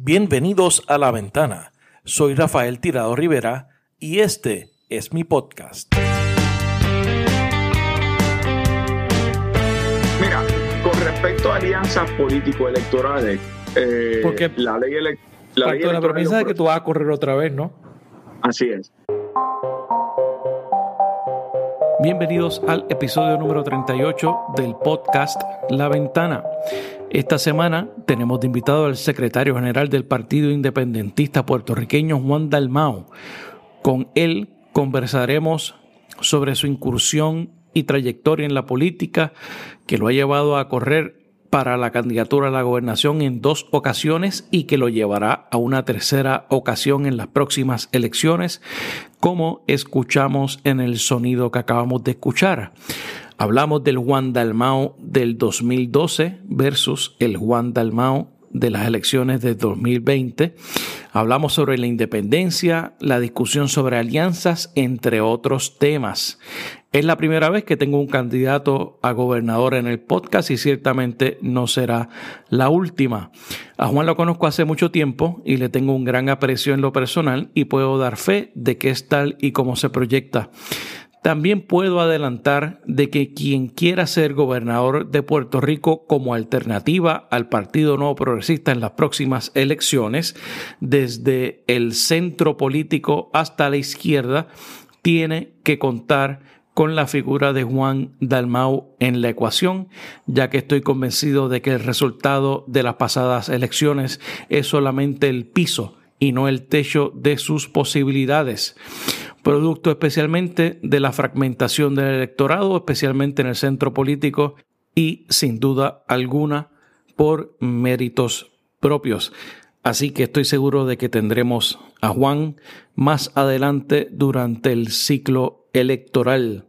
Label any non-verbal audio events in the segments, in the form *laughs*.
Bienvenidos a La Ventana. Soy Rafael Tirado Rivera y este es mi podcast. Mira, con respecto a alianzas político-electorales, eh, Porque la ley, ele- la ley de la electoral premisa de que tú vas a correr otra vez, ¿no? Así es. Bienvenidos al episodio número 38 del podcast La Ventana. Esta semana tenemos de invitado al secretario general del Partido Independentista puertorriqueño Juan Dalmao. Con él conversaremos sobre su incursión y trayectoria en la política que lo ha llevado a correr para la candidatura a la gobernación en dos ocasiones y que lo llevará a una tercera ocasión en las próximas elecciones, como escuchamos en el sonido que acabamos de escuchar. Hablamos del Juan Dalmao del 2012 versus el Juan Dalmao de las elecciones de 2020. Hablamos sobre la independencia, la discusión sobre alianzas, entre otros temas. Es la primera vez que tengo un candidato a gobernador en el podcast y ciertamente no será la última. A Juan lo conozco hace mucho tiempo y le tengo un gran aprecio en lo personal y puedo dar fe de que es tal y como se proyecta. También puedo adelantar de que quien quiera ser gobernador de Puerto Rico como alternativa al Partido Nuevo Progresista en las próximas elecciones, desde el centro político hasta la izquierda, tiene que contar con la figura de Juan Dalmau en la ecuación, ya que estoy convencido de que el resultado de las pasadas elecciones es solamente el piso y no el techo de sus posibilidades producto especialmente de la fragmentación del electorado, especialmente en el centro político y sin duda alguna por méritos propios. Así que estoy seguro de que tendremos a Juan más adelante durante el ciclo electoral.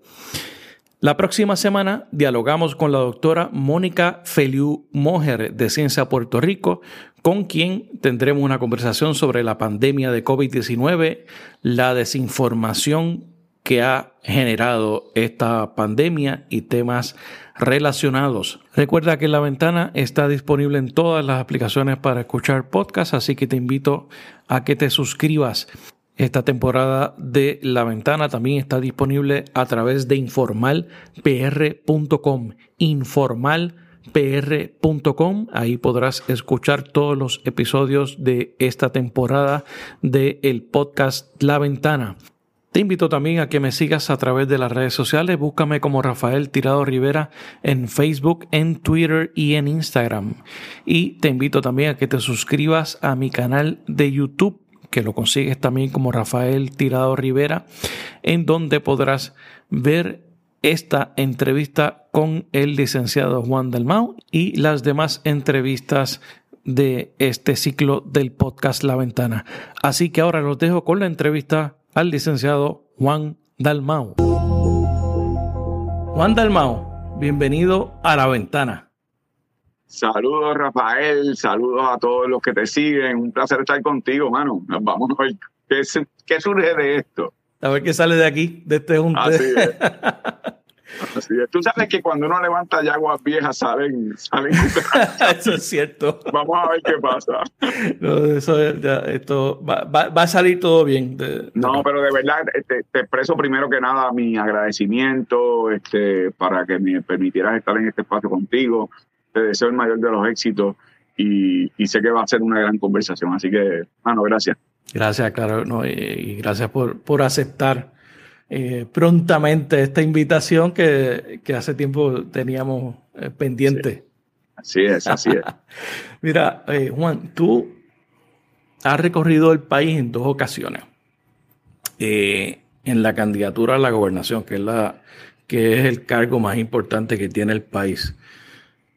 La próxima semana dialogamos con la doctora Mónica Feliu Mojer de Ciencia Puerto Rico, con quien tendremos una conversación sobre la pandemia de COVID-19, la desinformación que ha generado esta pandemia y temas relacionados. Recuerda que La Ventana está disponible en todas las aplicaciones para escuchar podcasts, así que te invito a que te suscribas. Esta temporada de La Ventana también está disponible a través de informalpr.com. Informalpr.com. Ahí podrás escuchar todos los episodios de esta temporada del el podcast La Ventana. Te invito también a que me sigas a través de las redes sociales. Búscame como Rafael Tirado Rivera en Facebook, en Twitter y en Instagram. Y te invito también a que te suscribas a mi canal de YouTube que lo consigues también como Rafael Tirado Rivera, en donde podrás ver esta entrevista con el licenciado Juan Dalmau y las demás entrevistas de este ciclo del podcast La Ventana. Así que ahora los dejo con la entrevista al licenciado Juan Dalmau. Juan Dalmau, bienvenido a La Ventana. Saludos, Rafael. Saludos a todos los que te siguen. Un placer estar contigo, mano. Vamos a ver qué surge de esto. A ver qué sale de aquí, de este junte. Así es. *laughs* Tú sabes que cuando uno levanta yaguas viejas salen, salen *laughs* Eso es cierto. Vamos a ver qué pasa. No, eso es- ya, esto va, va- va a salir todo bien. No, pero de verdad te, te expreso primero que nada mi agradecimiento este, para que me permitieras estar en este espacio contigo. Te deseo el mayor de los éxitos y, y sé que va a ser una gran conversación. Así que, mano, gracias. Gracias, claro, no, y, y gracias por, por aceptar eh, prontamente esta invitación que, que hace tiempo teníamos eh, pendiente. Así es, así es. *laughs* Mira, eh, Juan, tú has recorrido el país en dos ocasiones. En la candidatura a la gobernación, que es, la, que es el cargo más importante que tiene el país.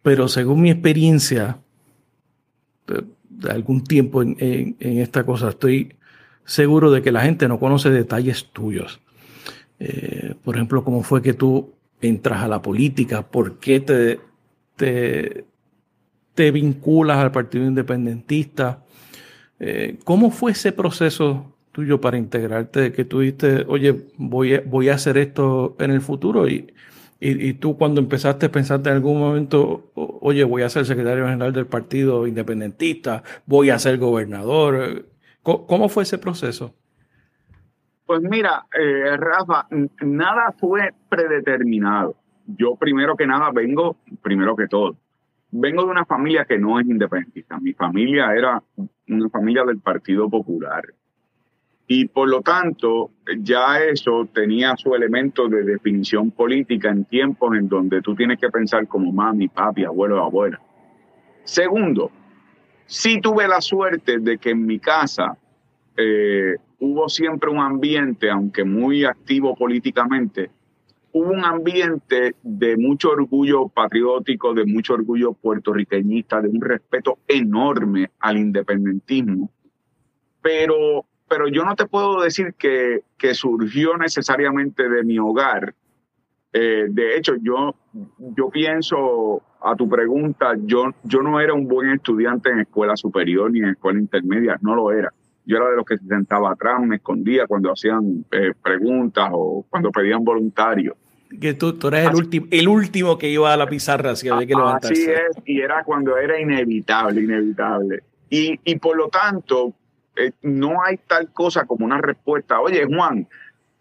Pero según mi experiencia, de, de algún tiempo en, en- en esta cosa, estoy seguro de que la gente no conoce detalles tuyos. Eh, por ejemplo, cómo fue que tú entras a la política, por qué te, te, vinculas al Partido Independentista. Eh, ¿Cómo fue ese proceso tuyo para integrarte? Que tú dijiste, oye, voy a, voy a hacer esto en el futuro y, Y, tú cuando empezaste, pensaste en algún momento, oye, voy a ser secretario general del Partido Independentista, voy a ser gobernador. ¿Cómo, fue ese proceso? Pues mira, eh, Rafa, nada fue predeterminado. Yo primero que nada vengo, primero que todo, vengo de una familia que no es independentista. Mi familia era una familia del Partido Popular. Y por lo tanto, ya eso tenía su elemento de definición política en tiempos en donde tú tienes que pensar como mami, papi, abuelo, abuela. Segundo, sí tuve la suerte de que en mi casa eh, hubo siempre un ambiente, aunque muy activo políticamente, hubo un ambiente de mucho orgullo patriótico, de mucho orgullo puertorriqueñista, de un respeto enorme al independentismo. Pero pero yo no te puedo decir que, que surgió necesariamente de mi hogar. Eh, de hecho, yo, yo pienso a tu pregunta, yo, yo no era un buen estudiante en escuela superior ni en escuela intermedia, no lo era. Yo era de los que se sentaba atrás, me escondía cuando hacían eh, preguntas o cuando pedían voluntarios. Que tú, tú eres el, último, el último que iba a la pizarra, si había que levantarse. Así es, y era cuando era inevitable, inevitable. Y, y por lo tanto, eh, no hay tal cosa como una respuesta. Oye, Juan,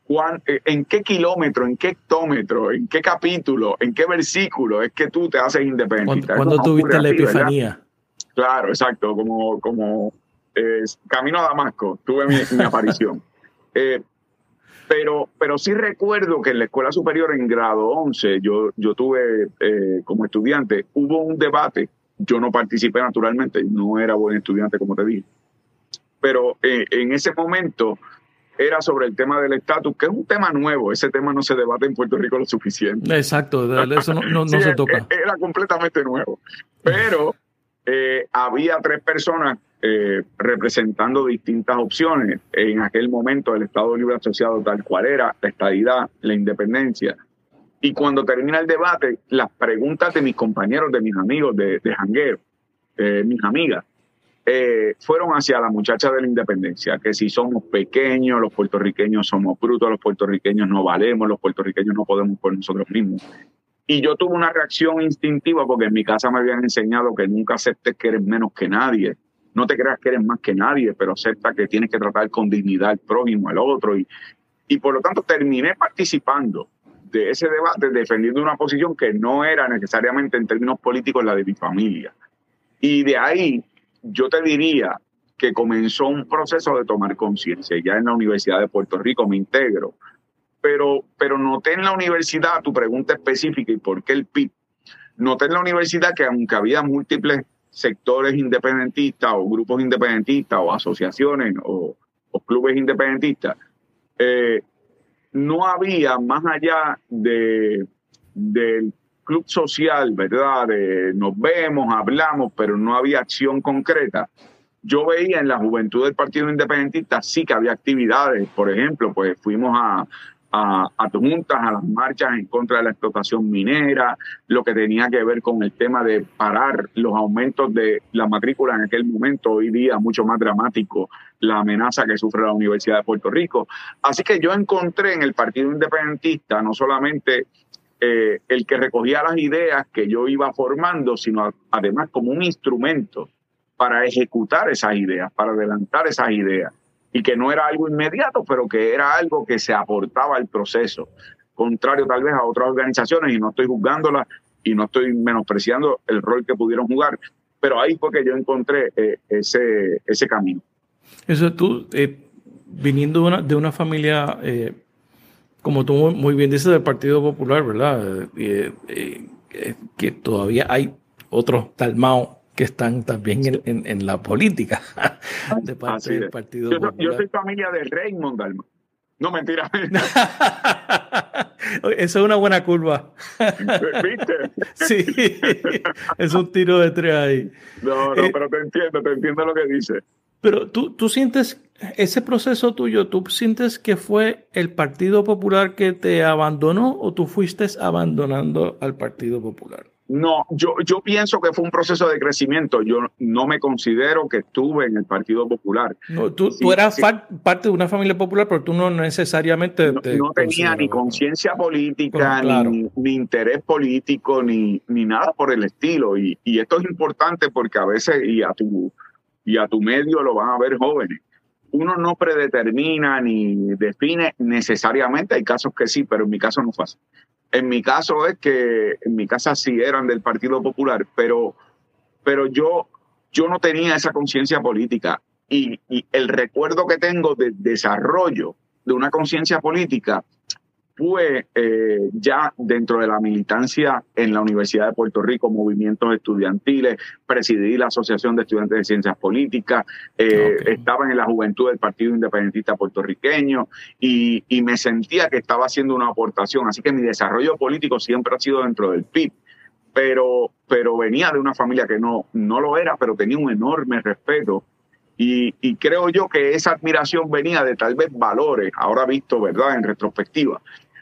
Juan, eh, ¿en qué kilómetro, en qué hectómetro, en qué capítulo, en qué versículo es que tú te haces independiente? Cuando tuviste la epifanía? Claro, exacto, como, como eh, camino a Damasco, tuve mi, *laughs* aparición. pero, pero sí recuerdo que en la escuela superior en grado 11, yo, yo tuve como estudiante, hubo un debate, yo no participé naturalmente, no era buen estudiante como te dije, pero eh, en ese momento era sobre el tema del estatus, que es un tema nuevo, ese tema no se debate en Puerto Rico lo suficiente. Exacto, eso no, *laughs* se toca. E, era completamente nuevo, pero eh, había tres personas eh, representando distintas opciones. En aquel momento el Estado Libre Asociado tal cual era, la estadidad, la independencia. Y cuando termina el debate, las preguntas de mis compañeros, de mis amigos de, de jangueo, mis amigas, eh, fueron hacia la muchacha de la independencia, que si somos pequeños, los puertorriqueños somos brutos, los puertorriqueños no valemos, los puertorriqueños no podemos por nosotros mismos. Y yo tuve una reacción instintiva porque en mi casa me habían enseñado que nunca aceptes que eres menos que nadie. No te creas que eres más que nadie, pero acepta que tienes que tratar con dignidad al prójimo, al otro. Y, y por lo tanto terminé participando de ese debate defendiendo una posición que no era necesariamente en términos políticos la de mi familia. Y de ahí yo te diría que comenzó un proceso de tomar conciencia. Ya en la Universidad de Puerto Rico me integro, pero, pero noté en la universidad tu pregunta específica y por qué el PIB. Noté en la universidad que aunque había múltiples sectores independentistas o grupos independentistas o asociaciones o, clubes independentistas, eh, no había más allá de, del club social, ¿verdad? nos vemos, hablamos, pero no había acción concreta. Yo veía en la juventud del Partido Independentista sí que había actividades, por ejemplo, pues fuimos a, a, a juntas, a las marchas en contra de la explotación minera, lo que tenía que ver con el tema de parar los aumentos de la matrícula en aquel momento, hoy día mucho más dramático, la amenaza que sufre la Universidad de Puerto Rico. Así que yo encontré en el Partido Independentista no solamente eh, el que recogía las ideas que yo iba formando, sino además como un instrumento para ejecutar esas ideas, para adelantar esas ideas, y que no era algo inmediato, pero que era algo que se aportaba al proceso, contrario tal vez a otras organizaciones, y no estoy juzgándolas y no estoy menospreciando el rol que pudieron jugar, pero ahí fue que yo encontré eh, ese, ese camino. Eso tú, eh, viniendo de una, de una familia como tú muy bien dices, del Partido Popular, ¿verdad? Eh, eh, eh, que todavía hay otros talmaos que están también en, la política de parte del Partido yo, Popular. Yo soy familia de Raymond Dalmau. No, mentira. *laughs* Eso es una buena curva. *laughs* ¿Viste? sí, es un tiro de tres ahí. No, no, pero te entiendo, te entiendo lo que dices. Pero tú, tú sientes ese proceso tuyo, ¿tú sientes que fue el Partido Popular que te abandonó o tú fuiste abandonando al Partido Popular? No, yo, yo pienso que fue un proceso de crecimiento. Yo no me considero que estuve en el Partido Popular. No, tú, eras parte de una familia popular, pero tú no necesariamente... No, tenía ni conciencia política, ni, interés político, ni, ni nada por el estilo. Y, y, esto es importante porque a veces, y a, tu, y a tu medio lo van a ver jóvenes, uno no predetermina ni define necesariamente, hay casos que sí, pero en mi caso no fue así. En mi caso es que en mi casa sí eran del Partido Popular, pero, pero yo, yo no tenía esa conciencia política. Y, el recuerdo que tengo de desarrollo de una conciencia política fue eh, ya dentro de la militancia en la Universidad de Puerto Rico, movimientos estudiantiles, presidí la Asociación de Estudiantes de Ciencias Políticas, eh, estaba en la juventud del Partido Independentista Puertorriqueño y, y, me sentía que estaba haciendo una aportación. Así que mi desarrollo político siempre ha sido dentro del PIB. Pero, pero venía de una familia que no, no lo era, pero tenía un enorme respeto y, y, creo yo que esa admiración venía de tal vez valores, ahora visto, ¿verdad?, en retrospectiva,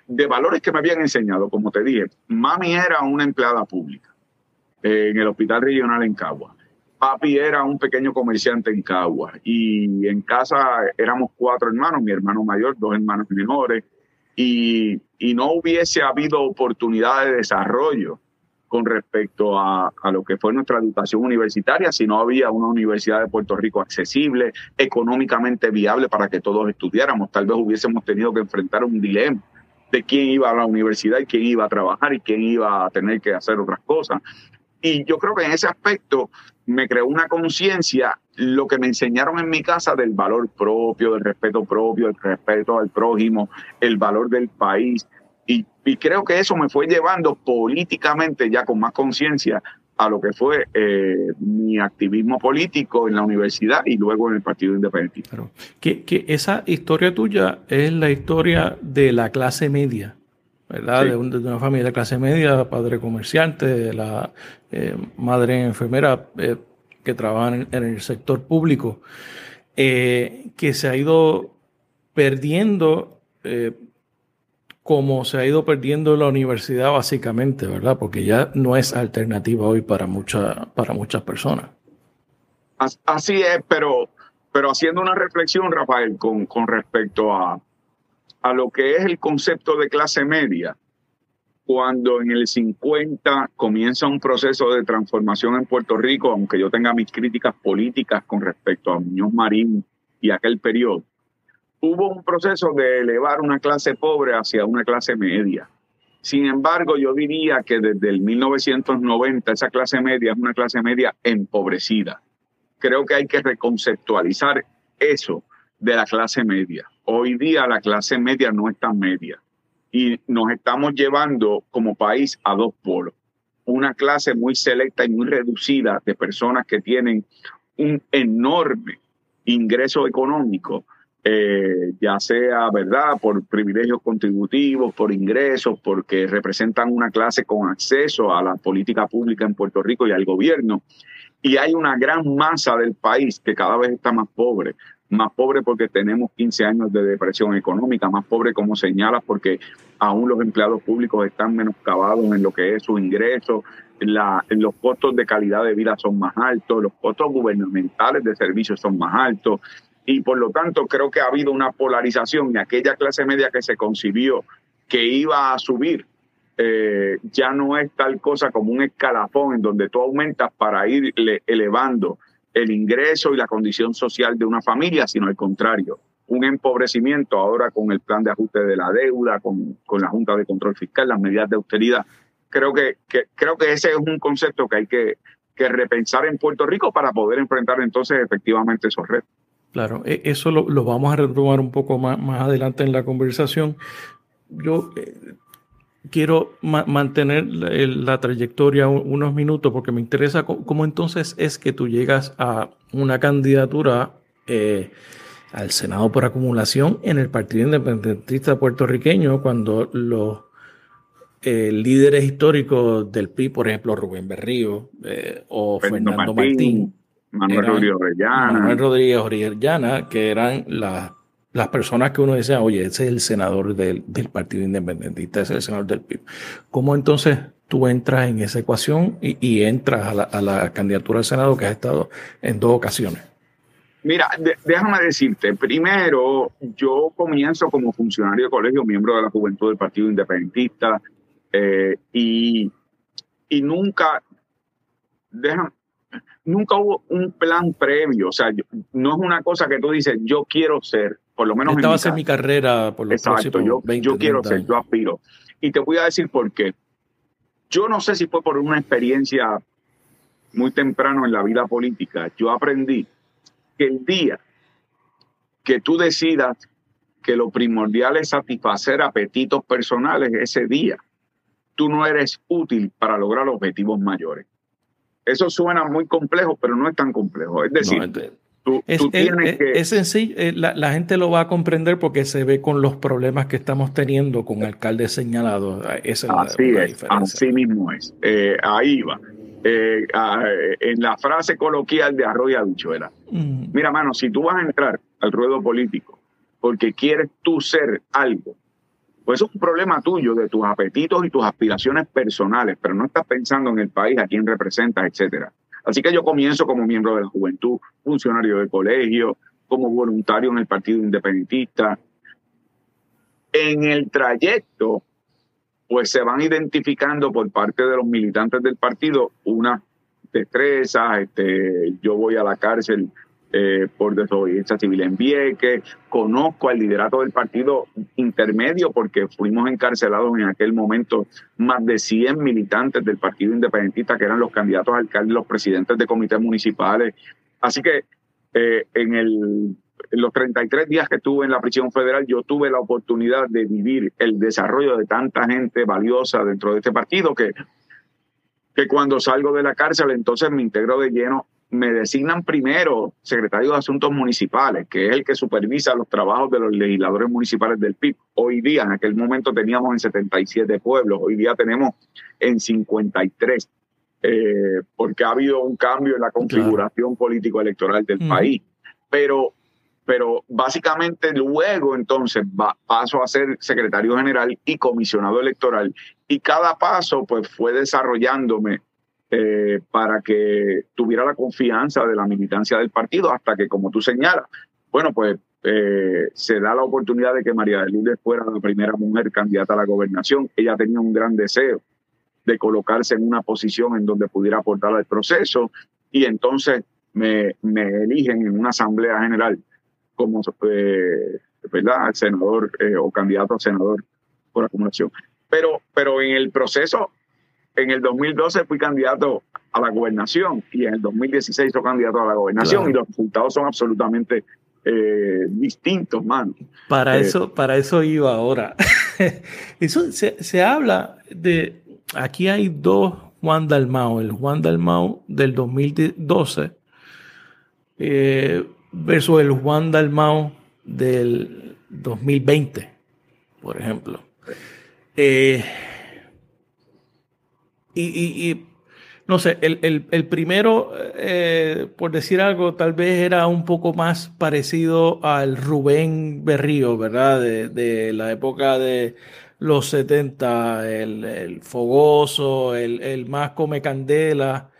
de valores que me habían enseñado, como te dije. Mami era una empleada pública eh, en el hospital regional en Cagua. Papi era un pequeño comerciante en Cagua. Y en casa éramos cuatro hermanos, mi hermano mayor, dos hermanos menores. Y, y no hubiese habido oportunidad de desarrollo con respecto a, a, lo que fue nuestra educación universitaria, si no había una universidad de Puerto Rico accesible, económicamente viable para que todos estudiáramos, tal vez hubiésemos tenido que enfrentar un dilema de quién iba a la universidad y quién iba a trabajar y quién iba a tener que hacer otras cosas. Y yo creo que en ese aspecto me creó una conciencia, lo que me enseñaron en mi casa del valor propio, del respeto propio, el respeto al prójimo, el valor del país. Y, y creo que eso me fue llevando políticamente ya con más conciencia a lo que fue eh, mi activismo político en la universidad y luego en el Partido Independiente. que, que, esa historia tuya es la historia de la clase media, ¿verdad? De, una familia de clase media, padre comerciante, la eh, madre enfermera eh, que trabaja en, en, el sector público, que se ha ido perdiendo como se ha ido perdiendo la universidad básicamente, ¿verdad? Porque ya no es alternativa hoy para, mucha, para muchas personas. Así es, pero, pero haciendo una reflexión, Rafael, con, con respecto a, a lo que es el concepto de clase media, cuando en el 50 comienza un proceso de transformación en Puerto Rico, aunque yo tenga mis críticas políticas con respecto a Muñoz Marín y aquel periodo, hubo un proceso de elevar una clase pobre hacia una clase media. Sin embargo, yo diría que desde el 1990 esa clase media es una clase media empobrecida. Creo que hay que reconceptualizar eso de la clase media. Hoy día la clase media no es tan media y nos estamos llevando como país a dos polos. Una clase muy selecta y muy reducida de personas que tienen un enorme ingreso económico eh, ya sea, ¿verdad?, por privilegios contributivos, por ingresos, porque representan una clase con acceso a la política pública en Puerto Rico y al gobierno. Y hay una gran masa del país que cada vez está más pobre, más pobre porque tenemos 15 años de depresión económica, más pobre como señalas porque aún los empleados públicos están menoscabados en lo que es su ingreso, los costos de calidad de vida son más altos, los costos gubernamentales de servicios son más altos, y por lo tanto creo que ha habido una polarización y aquella clase media que se concibió que iba a subir eh, ya no es tal cosa como un escalafón en donde tú aumentas para ir elevando el ingreso y la condición social de una familia, sino al contrario, un empobrecimiento ahora con el plan de ajuste de la deuda, con, con la Junta de Control Fiscal, las medidas de austeridad. Creo que, que, creo que ese es un concepto que hay que, que repensar en Puerto Rico para poder enfrentar entonces efectivamente esos retos. Claro, e, eso lo, vamos a retomar un poco más, más adelante en la conversación. Yo eh, quiero mantener la, trayectoria unos minutos porque me interesa cómo, entonces es que tú llegas a una candidatura eh, al Senado por acumulación en el Partido Independentista puertorriqueño cuando los eh, líderes históricos del PRI, por ejemplo Rubén Berrío o Fernando Martín Manuel Rodríguez Orellana. Manuel Rodríguez Orellana, que eran las, las personas que uno decía, oye, ese es el senador del, del Partido Independentista, ese es el senador del PIB. ¿Cómo entonces tú entras en esa ecuación y, entras a la, candidatura al Senado que has estado en dos ocasiones? Mira, déjame decirte, primero, yo comienzo como funcionario de colegio, miembro de la juventud del Partido Independentista, eh, y, y nunca, déjame, nunca hubo un plan previo. O sea, no es una cosa que tú dices, yo quiero ser, por lo menos. Esta va a ser mi carrera por los Exacto, yo, yo quiero ser, yo aspiro. Y te voy a decir por qué. Yo no sé si fue por una experiencia muy temprano en la vida política. Yo aprendí que el día que tú decidas que lo primordial es satisfacer apetitos personales, ese día tú no eres útil para lograr objetivos mayores. Eso suena muy complejo, pero no es tan complejo. Es decir, tú, tienes que... Es sencillo, eh, la, gente lo va a comprender porque se ve con los problemas que estamos teniendo con alcaldes señalados. Esa así es, así mismo es. Eh, ahí va. Eh, en la frase coloquial de Arroyo Habichuela. Mm. Mira, mano, si tú vas a entrar al ruedo político porque quieres tú ser algo, pues es un problema tuyo, de tus apetitos y tus aspiraciones personales, pero no estás pensando en el país, a quién representas, etcétera. Así que yo comienzo como miembro de la juventud, funcionario de colegio, como voluntario en el Partido Independentista. En el trayecto, pues se van identificando por parte de los militantes del partido unas destrezas, este, yo voy a la cárcel eh, por desobediencia civil en Vieques, conozco al liderato del partido intermedio porque fuimos encarcelados en aquel momento más de 100 militantes del partido independentista que eran los candidatos a alcaldes, los presidentes de comités municipales. Así que eh, en, el, en los 33 días que estuve en la prisión federal, yo tuve la oportunidad de vivir el desarrollo de tanta gente valiosa dentro de este partido que, que cuando salgo de la cárcel entonces me integro de lleno me designan primero secretario de Asuntos Municipales, que es el que supervisa los trabajos de los legisladores municipales del PIB. Hoy día, en aquel momento teníamos en 77 pueblos, hoy día tenemos en 53, eh, porque ha habido un cambio en la configuración político-electoral del país. Pero, pero básicamente luego entonces paso a ser secretario general y comisionado electoral. Y cada paso pues fue desarrollándome eh, para que tuviera la confianza de la militancia del partido, hasta que, como tú señalas, bueno, pues eh, se da la oportunidad de que María de Lourdes fuera la primera mujer candidata a la gobernación. Ella tenía un gran deseo de colocarse en una posición en donde pudiera aportar al proceso y entonces me, me eligen en una asamblea general como eh, ¿verdad? senador o candidato a senador por acumulación. Pero, pero en el proceso en el 2012 fui candidato a la gobernación y en el 2016 soy candidato a la gobernación y los resultados son absolutamente eh, distintos, mano. Para, eh, eso, para eso iba ahora. *laughs* eso se, habla de, aquí hay dos Juan Dalmau, el Juan Dalmau del 2012 eh, versus el Juan Dalmau del 2020, por ejemplo. Eh, y, no sé, el, primero, eh, por decir algo, tal vez era un poco más parecido al Rubén Berrío, ¿verdad? De, la época de los 70, el, fogoso, el, más come candela.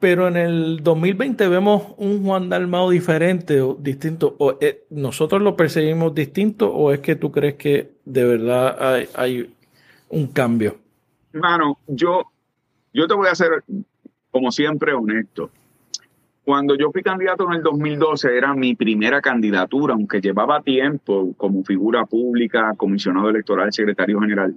Pero en el 2020 vemos un Juan Dalmao diferente o distinto. O, eh, ¿Nosotros lo percibimos distinto o es que tú crees que de verdad hay, hay un cambio? Mano, yo, yo te voy a ser, como siempre, honesto. Cuando yo fui candidato en el 2012, era mi primera candidatura, aunque llevaba tiempo como figura pública, comisionado electoral, secretario general.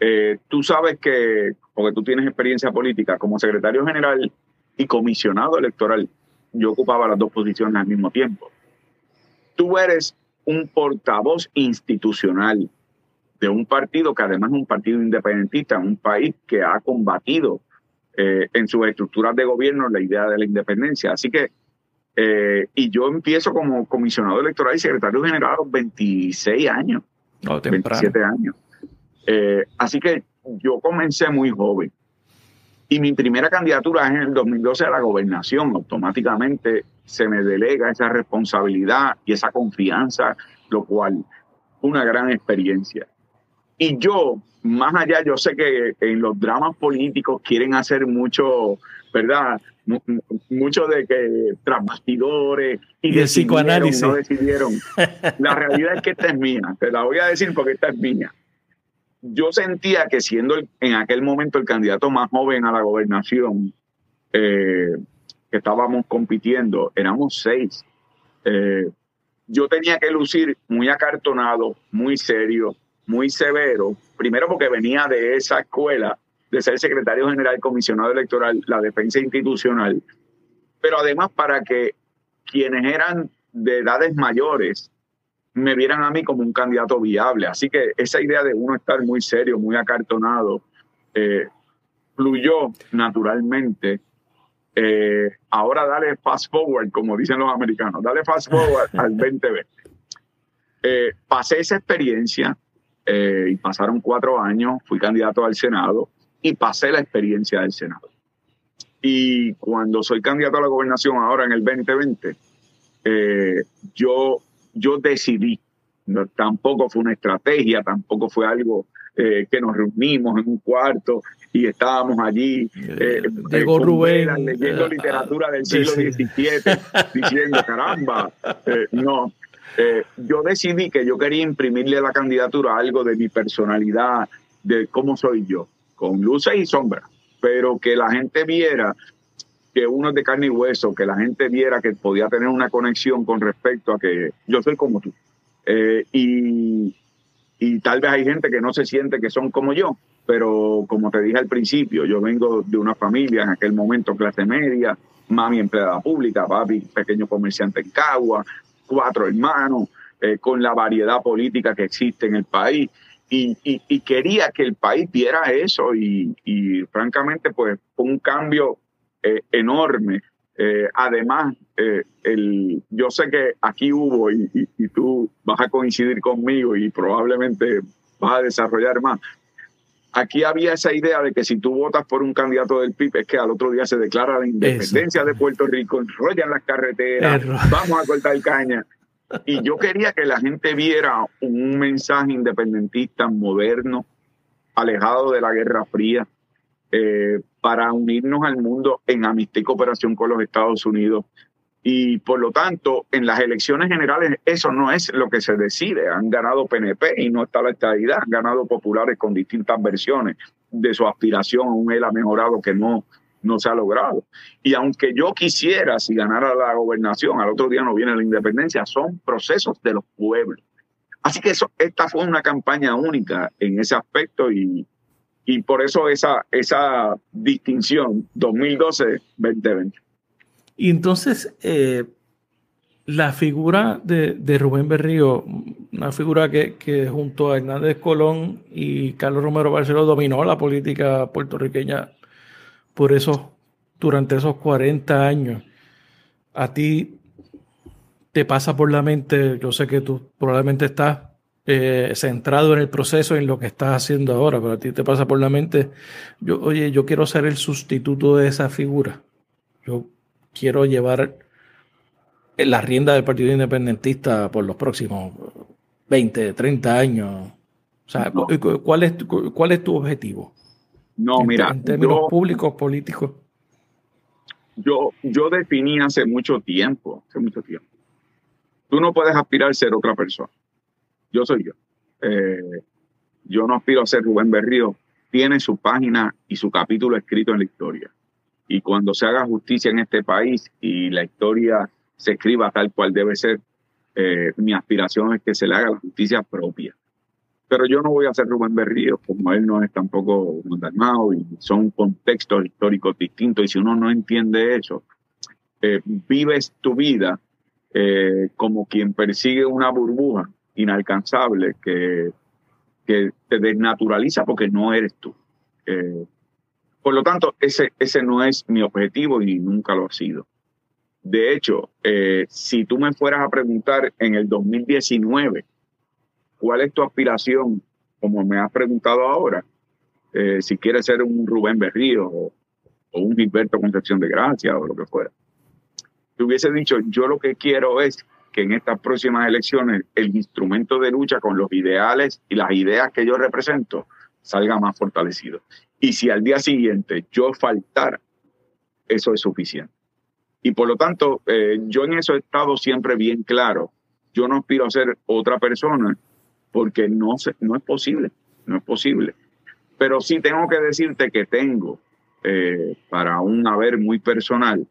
Eh, tú sabes que, porque tú tienes experiencia política, como secretario general y comisionado electoral, yo ocupaba las dos posiciones al mismo tiempo. Tú eres un portavoz institucional de un partido que además es un partido independentista, en un país que ha combatido eh, en sus estructuras de gobierno la idea de la independencia. Así que, eh, y yo empiezo como comisionado electoral y secretario general a los 26 años, 27 años. Eh, así que yo comencé muy joven. Y mi primera candidatura es en el 2012 a la gobernación. Automáticamente se me delega esa responsabilidad y esa confianza, lo cual una gran experiencia. Y yo, más allá, yo sé que en los dramas políticos quieren hacer mucho, ¿verdad? mucho de que tras bastidores y, de psicoanálisis no decidieron. La realidad es que esta es mía, te la voy a decir porque esta es mía. Yo sentía que siendo en aquel momento el candidato más joven a la gobernación, eh, que estábamos compitiendo, éramos seis. Eh, yo tenía que lucir muy acartonado, muy serio, muy severo, primero porque venía de esa escuela de ser secretario general comisionado electoral, la defensa institucional, pero además para que quienes eran de edades mayores me vieran a mí como un candidato viable. Así que esa idea de uno estar muy serio, muy acartonado, eh, fluyó naturalmente. Eh, ahora dale fast forward, como dicen los americanos, dale fast forward al *laughs* 2020. Eh, pasé esa experiencia y pasaron cuatro años, fui candidato al Senado y pasé la experiencia del Senado. Y cuando soy candidato a la gobernación ahora en el 2020, eh, yo, yo decidí, tampoco fue una estrategia, tampoco fue algo eh, que nos reunimos en un cuarto y estábamos allí eh, Rubén, leyendo literatura del siglo XVII, diciendo, caramba, no. Yo decidí que yo quería imprimirle a la candidatura algo de mi personalidad, de cómo soy yo con luces y sombras, pero que la gente viera que uno es de carne y hueso, que la gente viera que podía tener una conexión con respecto a que yo soy como tú. Eh, y, y tal vez hay gente que no se siente que son como yo, pero como te dije al principio, yo vengo de una familia en aquel momento clase media, mami empleada pública, papi pequeño comerciante en Cagua, cuatro hermanos, eh, con la variedad política que existe en el país y, quería que el país viera eso y, francamente pues fue un cambio eh, enorme. Eh, además, el, yo sé que aquí hubo y, tú vas a coincidir conmigo y probablemente vas a desarrollar más. Aquí había esa idea de que si tú votas por un candidato del PIB es que al otro día se declara la independencia de Puerto Rico, enrollan las carreteras, vamos a cortar caña. Y yo quería que la gente viera un mensaje independentista moderno, alejado de la Guerra Fría, eh, para unirnos al mundo en amistad y cooperación con los Estados Unidos. Y por lo tanto, en las elecciones generales eso no es lo que se decide. Han ganado PNP y no está la estadidad. Han ganado populares con distintas versiones de su aspiración a un ELA mejorado que no, no se ha logrado. Y aunque yo quisiera, si ganara la gobernación, al otro día no viene la independencia, son procesos de los pueblos. Así que eso, esta fue una campaña única en ese aspecto y, y por eso esa, esa distinción 2012-2020. Y entonces, eh, la figura de, de, Rubén Berrío, una figura que, junto a Hernández Colón y Carlos Romero Barceló dominó la política puertorriqueña por eso, durante esos 40 años, a ti te pasa por la mente, yo sé que tú probablemente estás eh, centrado en el proceso, en lo que estás haciendo ahora, pero a ti te pasa por la mente, yo, oye, yo quiero ser el sustituto de esa figura. Yo quiero llevar la rienda del Partido Independentista por los próximos 20, 30 años. O sea, ¿cuál, es, ¿cuál es tu objetivo? No, mira. En términos públicos, políticos. Yo, yo definí hace mucho tiempo, hace mucho tiempo. Tú no puedes aspirar a ser otra persona. Yo soy yo. Eh, yo no aspiro a ser Rubén Berrío. Tiene su página y su capítulo escrito en la historia. Y cuando se haga justicia en este país y la historia se escriba tal cual debe ser, eh, mi aspiración es que se le haga la justicia propia pero yo no voy a ser Rubén Berrío, como él no es tampoco Dalmao y son contextos históricos distintos y si uno no entiende eso, eh, vives tu vida eh, como quien persigue una burbuja inalcanzable que, que te desnaturaliza porque no eres tú. Eh, por lo tanto, ese, ese no es mi objetivo y nunca lo ha sido. De hecho, si tú me fueras a preguntar en el 2019, ¿Cuál es tu aspiración? Como me has preguntado ahora, eh, si quieres ser un Rubén Berrío o, un Gilberto Concepción de Gracia o lo que fuera. Te hubiese dicho, yo lo que quiero es que en estas próximas elecciones el instrumento de lucha con los ideales y las ideas que yo represento salga más fortalecido. Y si al día siguiente yo faltara, eso es suficiente. Y por lo tanto, eh, yo en eso he estado siempre bien claro. Yo no aspiro a ser otra persona porque no, no es posible, no es posible. Pero sí tengo que decirte que tengo, eh, para un haber muy personal,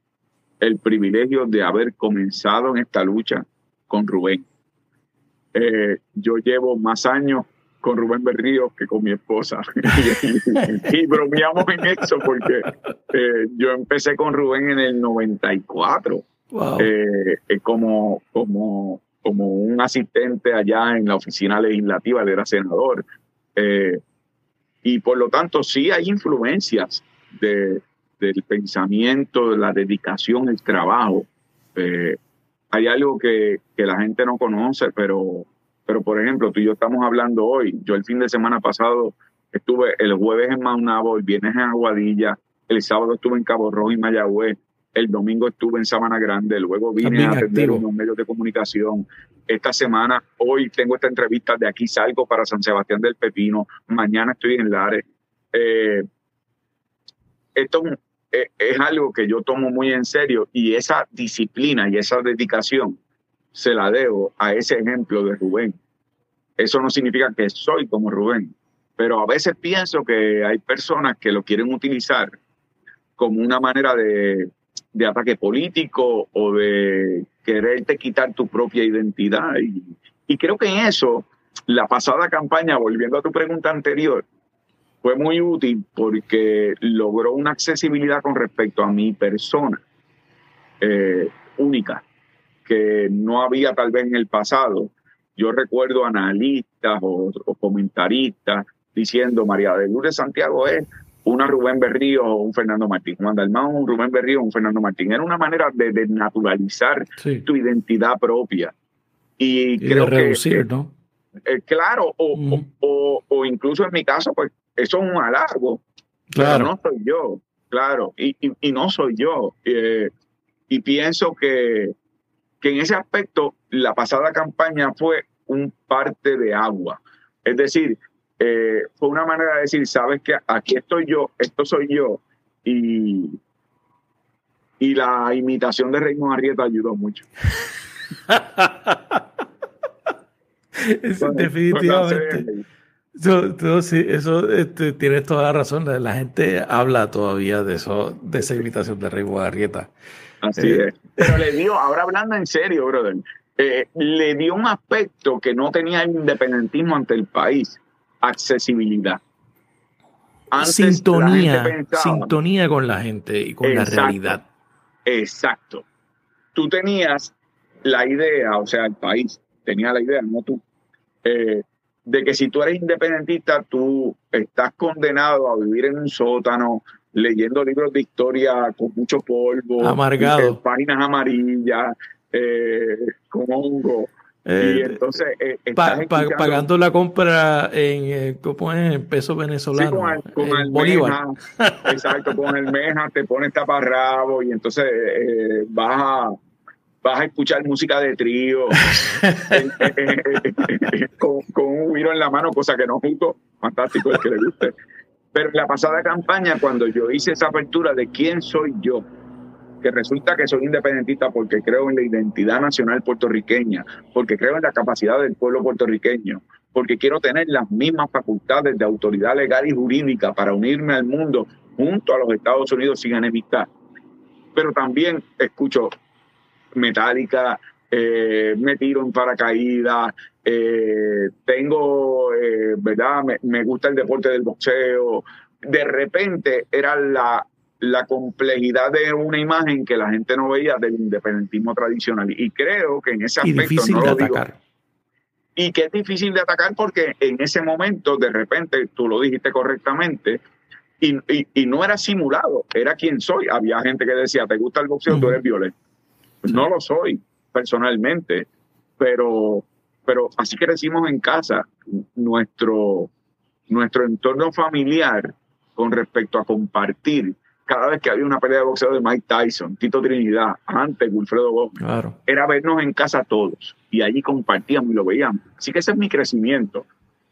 el privilegio de haber comenzado en esta lucha con Rubén. Eh, yo llevo más años con Rubén Berrío que con mi esposa. *laughs* y, bromeamos en eso porque eh, yo empecé con Rubén en el 94 eh, como, como, como un asistente allá en la oficina legislativa, él era senador. y por lo tanto sí hay influencias de, del pensamiento, de la dedicación, el trabajo. Eh, hay algo que, que, la gente no conoce, pero, pero por ejemplo, tú y yo estamos hablando hoy. Yo el fin de semana pasado estuve el jueves en Maunabo, el viernes en Aguadilla, el sábado estuve en Cabo Rojo y Mayagüez, el domingo estuve en Sabana Grande, luego vine a atender unos medios de comunicación. Esta semana, hoy tengo esta entrevista, de aquí salgo para San Sebastián del Pepino, mañana estoy en Lares. Eh, esto es algo que yo tomo muy en serio y esa disciplina y esa dedicación se la debo a ese ejemplo de Rubén. Eso no significa que soy como Rubén, pero a veces pienso que hay personas que lo quieren utilizar como una manera de, de ataque político o de quererte quitar tu propia identidad. Y, y creo que en eso, la pasada campaña, volviendo a tu pregunta anterior, fue muy útil porque logró una accesibilidad con respecto a mi persona eh, única, que no había tal vez en el pasado. Yo recuerdo analistas o, comentaristas diciendo María de Lourdes Santiago es una Rubén Berrío o un Fernando Martín. Juan Dalmán, un Rubén Berrío o un Fernando Martín. Era una manera de, naturalizar tu identidad propia. Y, creo de reducir, ¿no? Eh, claro, o, o, o, incluso en mi caso, pues eso es un halago. Claro. no soy yo, claro, y, y, no soy yo. Eh, y pienso que, que en ese aspecto la pasada campaña fue un parte de agua. Es decir, eh, fue una manera de decir, sabes que aquí estoy yo, esto soy yo, y, y la imitación de Raymond Arrieta ayudó mucho. *laughs* definitivamente. Eso, sí, eso este, tienes toda la razón. La gente habla todavía de eso, de esa invitación de Rey Guarrieta. Así eh, es. Pero le dio, ahora hablando en serio, brother, eh, le dio un aspecto que no tenía el independentismo ante el país, accesibilidad. sintonía, sintonía con la gente y con la realidad. Exacto. Tú tenías la idea, o sea, el país tenía la idea, no tú, eh, de que si tú eres independentista, tú estás condenado a vivir en un sótano, leyendo libros de historia con mucho polvo, amargado, eh, páginas amarillas, eh, con hongo. y eh, entonces pagando la compra en, ¿cómo es? en peso venezolano. con el, Bolívar. *laughs* exacto, con el meja te pones taparrabo y entonces vas a vas a escuchar música de trío *laughs* con, un vino en la mano, cosa que no justo, fantástico el que le guste. Pero en la pasada campaña, cuando yo hice esa apertura de quién soy yo, que resulta que soy independentista porque creo en la identidad nacional puertorriqueña, porque creo en la capacidad del pueblo puertorriqueño, porque quiero tener las mismas facultades de autoridad legal y jurídica para unirme al mundo junto a los Estados Unidos sin enemistad. Pero también escucho metálica, eh, me tiro en paracaídas, eh, tengo, eh, ¿verdad? Me, gusta el deporte del boxeo. De repente era la, la complejidad de una imagen que la gente no veía del independentismo tradicional. Y creo que en ese aspecto. Y difícil de atacar. y que es difícil de atacar porque en ese momento, de repente, tú lo dijiste correctamente, y, y, no era simulado, era quien soy. Había gente que decía, ¿te gusta el boxeo? Tú eres violento. No lo soy personalmente, pero, pero así crecimos en casa. Nuestro, nuestro entorno familiar con respecto a compartir cada vez que había una pelea de boxeo de Mike Tyson, Tito Trinidad, antes Wilfredo Gómez, era vernos en casa todos y allí compartíamos y lo veíamos. Así que ese es mi crecimiento.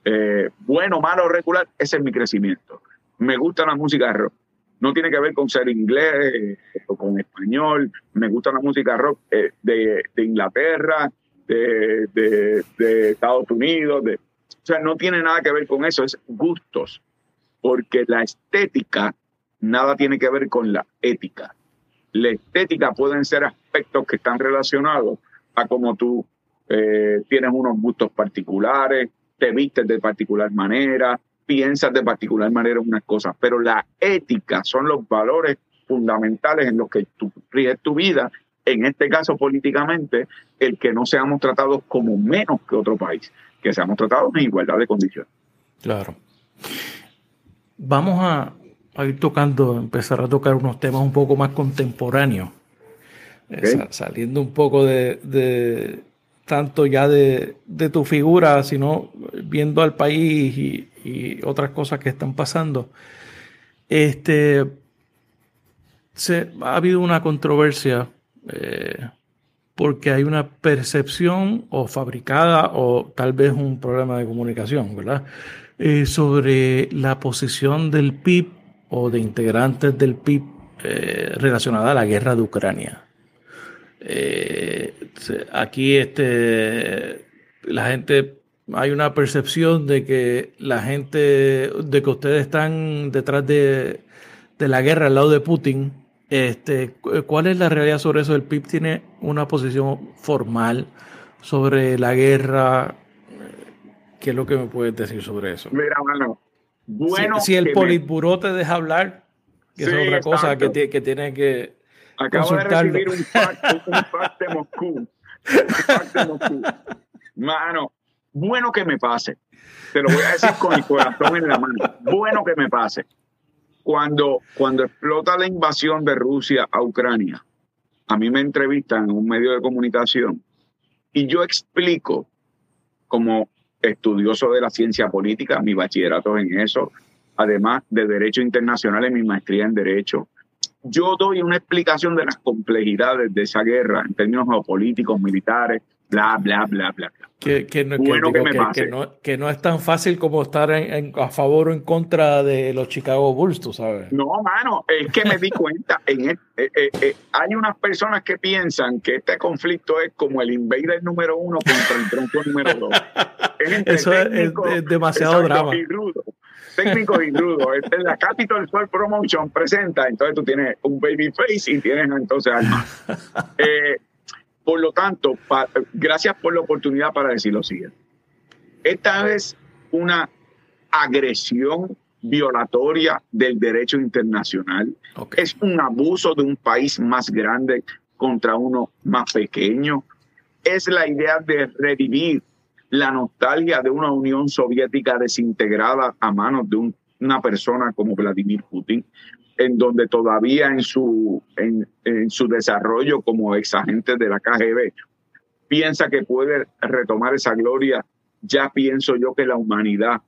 Eh, bueno, malo, regular, ese es mi crecimiento. Me gusta la música rock. No tiene que ver con ser inglés o con español. Me gusta la música rock eh, de, Inglaterra, de, de, Estados Unidos. De, o sea, no tiene nada que ver con eso, es gustos. Porque la estética nada tiene que ver con la ética. La estética pueden ser aspectos que están relacionados a cómo tú eh, tienes unos gustos particulares, te vistes de particular manera, piensas de particular manera unas cosas, pero la ética son los valores fundamentales en los que tú riges tu vida, en este caso políticamente, el que no seamos tratados como menos que otro país, que seamos tratados en igualdad de condiciones. Claro. Vamos a, ir tocando, empezar a tocar unos temas un poco más contemporáneos, eh, saliendo un poco de tanto ya de, tu figura, sino viendo al país y, otras cosas que están pasando. Este, se, ha habido una controversia eh, porque hay una percepción o fabricada o tal vez un problema de comunicación, ¿verdad? Eh, sobre la posición del PIB o de integrantes del PIB eh, relacionada a la guerra de Ucrania. Eh, aquí este, la gente, hay una percepción de que la gente, de que ustedes están detrás de, la guerra al lado de Putin. Este, ¿Cuál es la realidad sobre eso? ¿El PIB tiene una posición formal sobre la guerra? ¿Qué es lo que me puedes decir sobre eso? Mira, bueno, bueno si, el Politburo te deja hablar, que es otra cosa que, que tiene que Acabo de recibir un fax, *laughs* de Moscú. Un fax de Moscú. Mano, bueno que me pase. Te lo voy a decir con el corazón en la mano. Bueno que me pase. Cuando, cuando explota la invasión de Rusia a Ucrania, a mí me entrevistan en un medio de comunicación y yo explico como estudioso de la ciencia política, mi bachillerato en eso, además de Derecho Internacional en mi maestría en Derecho, yo doy una explicación de las complejidades de esa guerra en términos geopolíticos, militares, bla, bla, bla, bla. Que, que, no, que, que, no, es tan fácil como estar a favor o en contra de los Chicago Bulls, tú sabes. No, mano, es que me di cuenta. *laughs* En eh, eh, eh, hay unas personas que piensan que este conflicto es como el invader número uno contra el tronco número dos. Eso es, demasiado drama técnico y rudo. Este, la Capitol Sword Promotion presenta, entonces tú tienes un baby face y tienes entonces armas. *laughs* Eh, por lo tanto, gracias por la oportunidad para decir lo siguiente. Esta es una agresión violatoria del derecho internacional. Es un abuso de un país más grande contra uno más pequeño. Es la idea de revivir la nostalgia de una Unión Soviética desintegrada a manos de una persona como Vladimir Putin, en donde todavía en su, en, su desarrollo como exagente de la KGB piensa que puede retomar esa gloria, ya pienso yo que la humanidad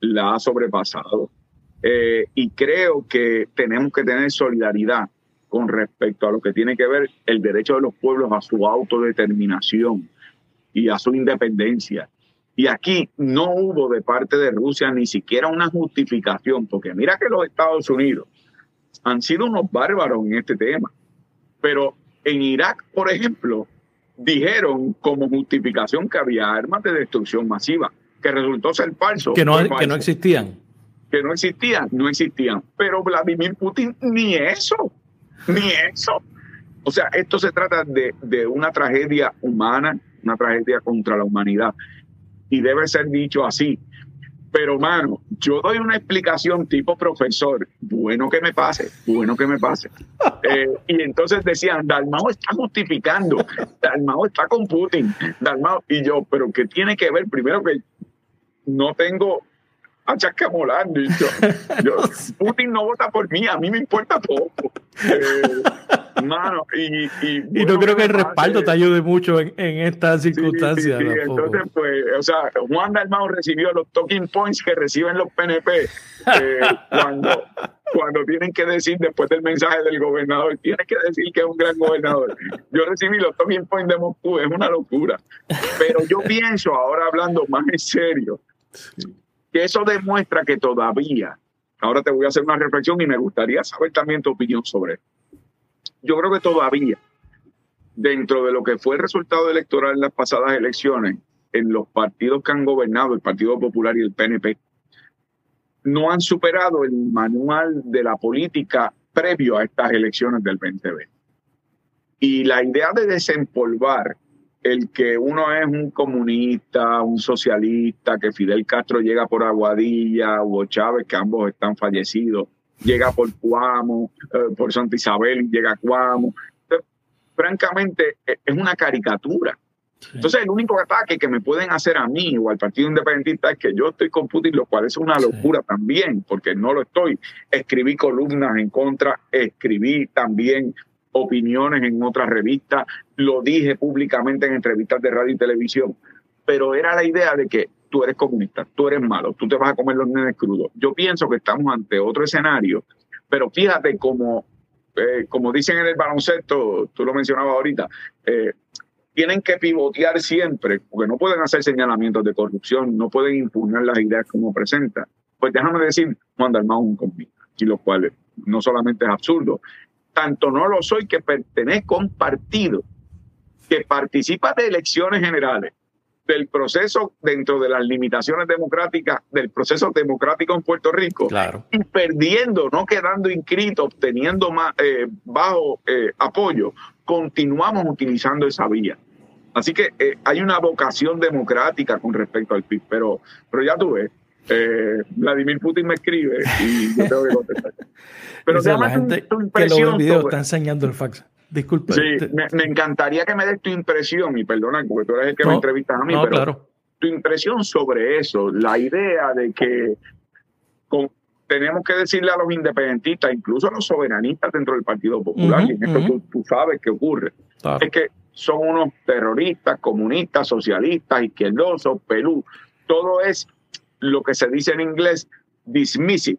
la ha sobrepasado. Eh, y creo que tenemos que tener solidaridad con respecto a lo que tiene que ver el derecho de los pueblos a su autodeterminación y a su independencia. Y aquí no hubo de parte de Rusia ni siquiera una justificación, porque mira que los Estados Unidos han sido unos bárbaros en este tema. Pero en Irak, por ejemplo, dijeron como justificación que había armas de destrucción masiva, que resultó ser falso. Que no, que no existían. Que no existían, no existían. Pero Vladimir Putin ni eso, ni eso. O sea, esto se trata de, de una tragedia humana, una tragedia contra la humanidad. Y debe ser dicho así. Pero, mano, yo doy una explicación tipo profesor, bueno que me pase, bueno que me pase. *laughs* Eh, y entonces decían, Dalmao está justificando, Dalmao está con Putin, Dalmao. Y yo, pero ¿qué tiene que ver? Primero que no tengo a Chascamolán, dicho. Yo, *laughs* Putin no vota por mí, a mí me importa poco. Eh, *laughs* Mano, y, y, *laughs* no creo que el respaldo te ayude mucho en, en estas circunstancias. entonces, pues, o sea, Juan Dalmau recibió los talking points que reciben los PNP eh, *laughs* cuando, cuando tienen que decir, después del mensaje del gobernador, tiene que decir que es un gran gobernador. Yo recibí los talking points de Moscú, es una locura. Pero yo pienso, ahora hablando más en serio, que eso demuestra que todavía, ahora te voy a hacer una reflexión y me gustaría saber también tu opinión sobre esto yo creo que todavía, dentro de lo que fue el resultado electoral en las pasadas elecciones, en los partidos que han gobernado, el Partido Popular y el PNP, no han superado el manual de la política previo a estas elecciones del 2020. Y la idea de desempolvar el que uno es un comunista, un socialista, que Fidel Castro llega por Aguadilla, Hugo Chávez, que ambos están fallecidos, llega por Cuamo, eh, por Santa Isabel llega a Cuamo. francamente, e, es una caricatura. Entonces, el único ataque que me pueden hacer a mí o al Partido Independentista es que yo estoy con Putin, lo cual es una locura también, porque no lo estoy. Escribí columnas en contra, escribí también opiniones en otras revistas, lo dije públicamente en entrevistas de radio y televisión, pero era la idea de que tú eres comunista, tú eres malo, tú te vas a comer los nenes crudos. Yo pienso que estamos ante otro escenario, pero fíjate como, eh, dicen en el baloncesto, tú lo mencionabas ahorita, eh, tienen que pivotear siempre, porque no pueden hacer señalamientos de corrupción, no pueden impugnar las ideas como presentan. Pues déjame decir, Juan Dalmau un comunista, y lo cual no solamente es absurdo, tanto no lo soy que pertenezco a un partido que participa de elecciones generales, del proceso dentro de las limitaciones democráticas del proceso democrático en Puerto Rico y perdiendo, no quedando inscrito, obteniendo más eh, bajo eh, apoyo, continuamos utilizando esa vía. Así que eh, hay una vocación democrática con respecto al PIB, pero, pero ya tú ves, Vladimir Putin me escribe y yo tengo que contestar. *laughs* Pero la gente que lo video está enseñando el fax. Disculpe. Sí, me, encantaría que me des tu impresión, y perdona, porque tú eres el que me entrevistas a mí, pero claro. tu impresión sobre eso, la idea de que tenemos que decirle a los independentistas, incluso a los soberanistas dentro del Partido Popular, y en esto tú, sabes qué ocurre, es que son unos terroristas, comunistas, socialistas, izquierdosos, Perú, todo es lo que se dice en inglés dismissive.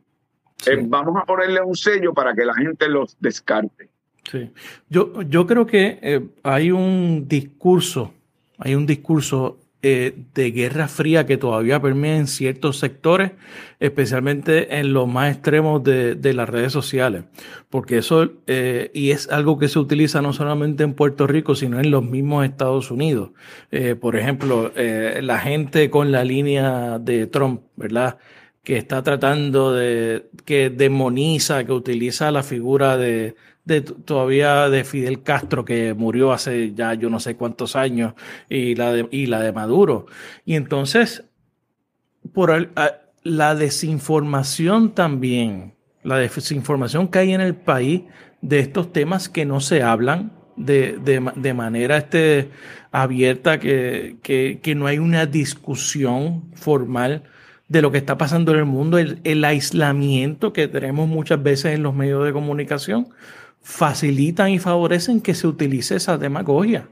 Eh, vamos a ponerle un sello para que la gente los descarte. Sí, yo, yo creo que eh, hay un discurso, hay un discurso eh, de guerra fría que todavía permea en ciertos sectores, especialmente en los más extremos de, de las redes sociales, porque eso, eh, y es algo que se utiliza no solamente en Puerto Rico, sino en los mismos Estados Unidos. por ejemplo, la gente con la línea de Trump, ¿verdad? que está tratando de, que demoniza, que utiliza la figura de, de todavía de Fidel Castro, que murió hace ya yo no sé cuántos años, y la de, y la de Maduro. Y entonces, por la desinformación también, la desinformación que hay en el país de estos temas que no se hablan de, de, manera este, abierta, que, que, que no hay una discusión formal de lo que está pasando en el mundo, el, el, aislamiento que tenemos muchas veces en los medios de comunicación, facilitan y favorecen que se utilice esa demagogia.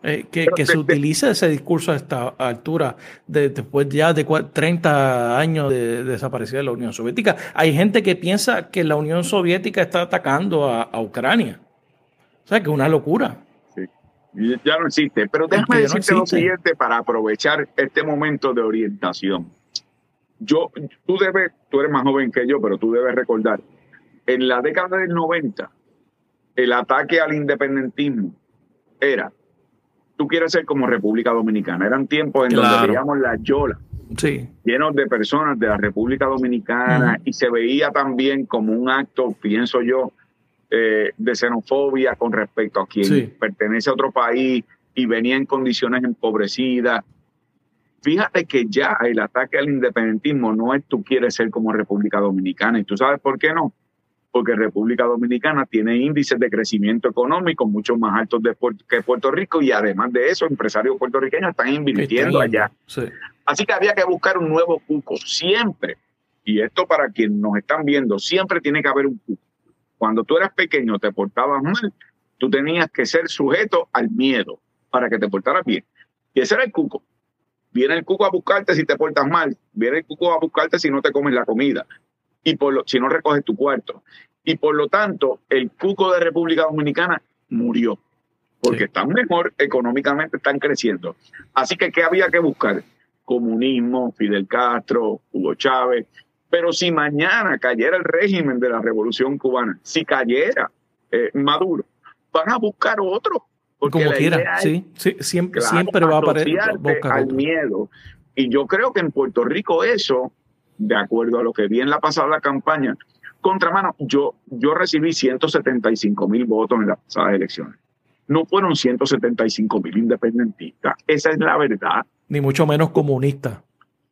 Eh, que, que se utilice ese discurso a esta altura, de, después ya de 30 años de, desaparecida de la Unión Soviética. Hay gente que piensa que la Unión Soviética está atacando a, Ucrania. O sea, que es una locura. Sí. Ya no existe. Pero déjame decirte lo siguiente para aprovechar este momento de orientación. Yo, tú debes, tú eres más joven que yo, pero tú debes recordar, en la década del 90, el ataque al independentismo era, tú quieres ser como República Dominicana. Eran tiempos en donde veíamos la yola, sí. llenos de personas de la República Dominicana y se veía también como un acto, pienso yo, eh, de xenofobia con respecto a quien pertenece a otro país y venía en condiciones empobrecidas. Fíjate que ya el ataque al independentismo no es tú quieres ser como República Dominicana. ¿Y tú sabes por qué no? Porque República Dominicana tiene índices de crecimiento económico mucho más altos que Puerto Rico y además de eso, empresarios puertorriqueños están invirtiendo allá. Así que había que buscar un nuevo cuco, siempre. Y esto para quienes nos están viendo, siempre tiene que haber un cuco. Cuando tú eras pequeño, te portabas mal, Tú tenías que ser sujeto al miedo para que te portaras bien. Y ese era el cuco. Viene el cuco a buscarte si te portas mal. Viene el cuco a buscarte si no te comes la comida. Y por lo, si no recoges tu cuarto. Y por lo tanto, el cuco de República Dominicana murió. Porque están mejor económicamente, están creciendo. Así que, ¿qué había que buscar? Comunismo, Fidel Castro, Hugo Chávez. Pero si mañana cayera el régimen de la revolución cubana, si cayera eh, Maduro, van a buscar otro. Porque Como quiera, sí, sí, siempre, siempre va a aparecer al miedo. Y yo creo que en Puerto Rico eso, de acuerdo a lo que vi en la pasada campaña, contramano, yo, yo recibí 175 mil votos en las pasadas elecciones. No fueron 175 mil independentistas. Esa es la verdad. Ni mucho menos comunistas.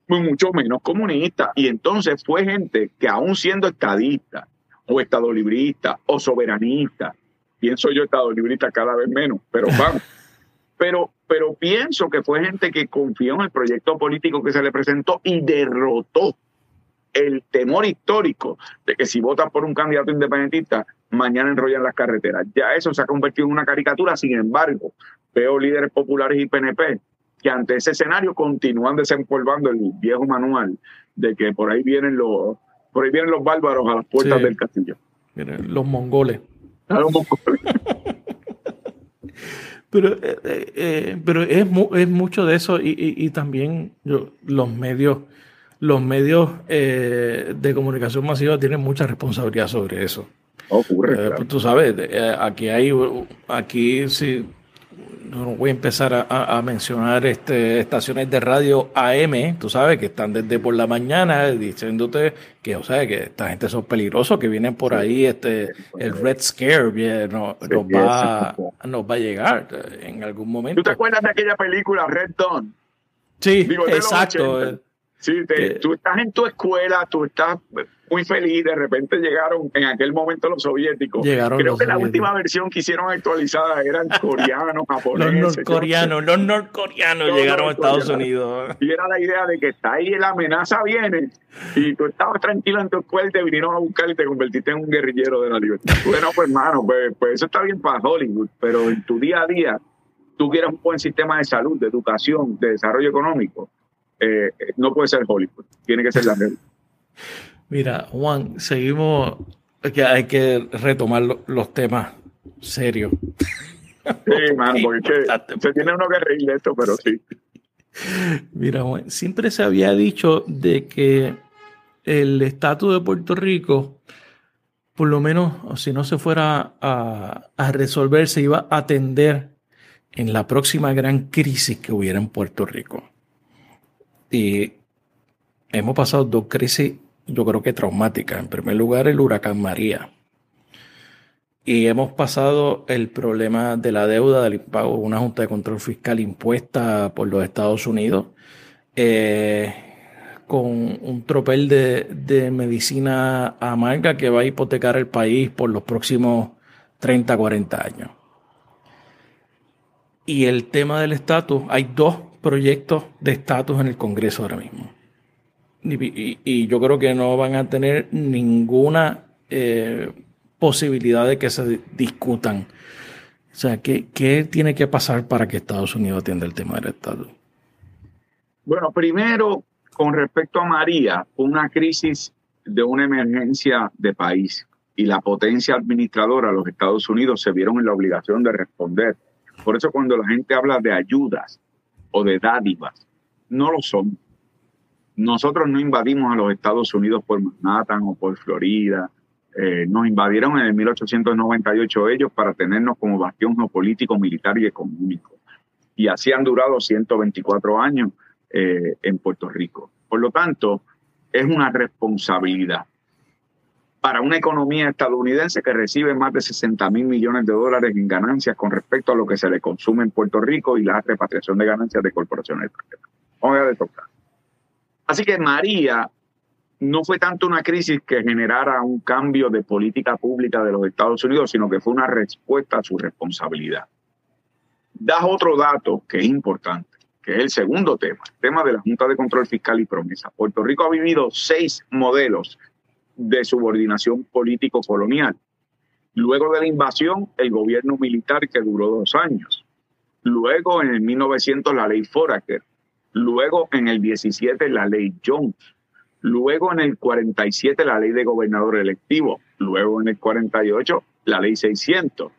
Mucho menos comunistas. Y entonces fue gente que aún siendo estadista o estadolibrista o soberanista, pienso yo estado librita cada vez menos, pero *laughs* vamos. pero, pero pienso que fue gente que confió en el proyecto político que se le presentó y derrotó el temor histórico de que si votas por un candidato independentista, mañana enrollan las carreteras. Ya eso se ha convertido en una caricatura, sin embargo, veo líderes populares y PNP que ante ese escenario continúan desempolvando el viejo manual de que por ahí vienen los, por ahí vienen los bárbaros a las puertas del castillo. los mongoles. *laughs* pero eh, eh, eh, pero es, es, mucho de eso y, también los medios los medios de comunicación masiva tienen mucha responsabilidad sobre eso. Ocurre. Pues tú sabes, aquí hay aquí sí no voy a empezar a, mencionar este, estaciones de radio AM, tú sabes, que están desde por la mañana diciéndote que, o sea, que esta gente son peligrosos, que vienen por ahí, este, el Red Scare nos, va, nos va a llegar en algún momento. ¿Tú te acuerdas de aquella película Red Dawn? Sí, exacto. Sí, tú estás en tu escuela, tú estás muy feliz, de repente llegaron en aquel momento los soviéticos. Creo que la última versión que hicieron actualizada eran coreanos, *laughs* japoneses. Los norcoreanos, los norcoreanos llegaron a Estados Unidos. Y era la idea de que está ahí la amenaza viene y tú estabas tranquilo en tu escuela y te vinieron a buscar y te convertiste en un guerrillero de la libertad. *laughs* Bueno, pues hermano, pues, pues eso está bien para Hollywood, pero en tu día a día tú quieres un buen sistema de salud, de educación, de desarrollo económico eh, no puede ser Hollywood, tiene que ser la red. *laughs* Mira, Juan, seguimos, que hay que retomar los temas serios. Sí, man, porque se tiene uno que reír de esto, pero sí. *laughs* Mira, Juan, siempre se había dicho de que el estatus de Puerto Rico, por lo menos si no se fuera a, a resolver, se iba a atender en la próxima gran crisis que hubiera en Puerto Rico. Y hemos pasado dos crisis, yo creo que traumáticas. En primer lugar, el huracán María. Y hemos pasado el problema de la deuda del impago, una junta de control fiscal impuesta por los Estados Unidos, eh, con un tropel de, de, medicina amarga que va a hipotecar el país por los próximos 30, 40 años. Y el tema del estatus, hay dos proyectos de estatus en el Congreso ahora mismo. Y, yo creo que no van a tener ninguna eh, posibilidad de que se discutan. O sea, ¿qué, ¿qué, tiene que pasar para que Estados Unidos atienda el tema del estatus? Bueno, primero, con respecto a María, una crisis de una emergencia de país y la potencia administradora, los Estados Unidos, se vieron en la obligación de responder. Por eso cuando la gente habla de ayudas, o de dádivas. No lo son. Nosotros no invadimos a los Estados Unidos por Manhattan o por Florida. Eh, nos invadieron en el 1898 ellos para tenernos como bastión geopolítico, militar y económico. Y así han durado 124 años eh, en Puerto Rico. Por lo tanto, es una responsabilidad para una economía estadounidense que recibe más de 60 mil millones de dólares en ganancias con respecto a lo que se le consume en Puerto Rico y la repatriación de ganancias de corporaciones extranjeras. Vamos a tocar. Así que María no fue tanto una crisis que generara un cambio de política pública de los Estados Unidos, sino que fue una respuesta a su responsabilidad. Das otro dato que es importante, que es el segundo tema, el tema de la Junta de Control Fiscal y Promesa. Puerto Rico ha vivido seis modelos de subordinación político-colonial. Luego de la invasión, el gobierno militar que duró dos años. Luego, en el 1900, la ley Foraker. Luego, en el 17, la ley Jones. Luego, en el 47, la ley de gobernador electivo. Luego, en el 48, la ley 600,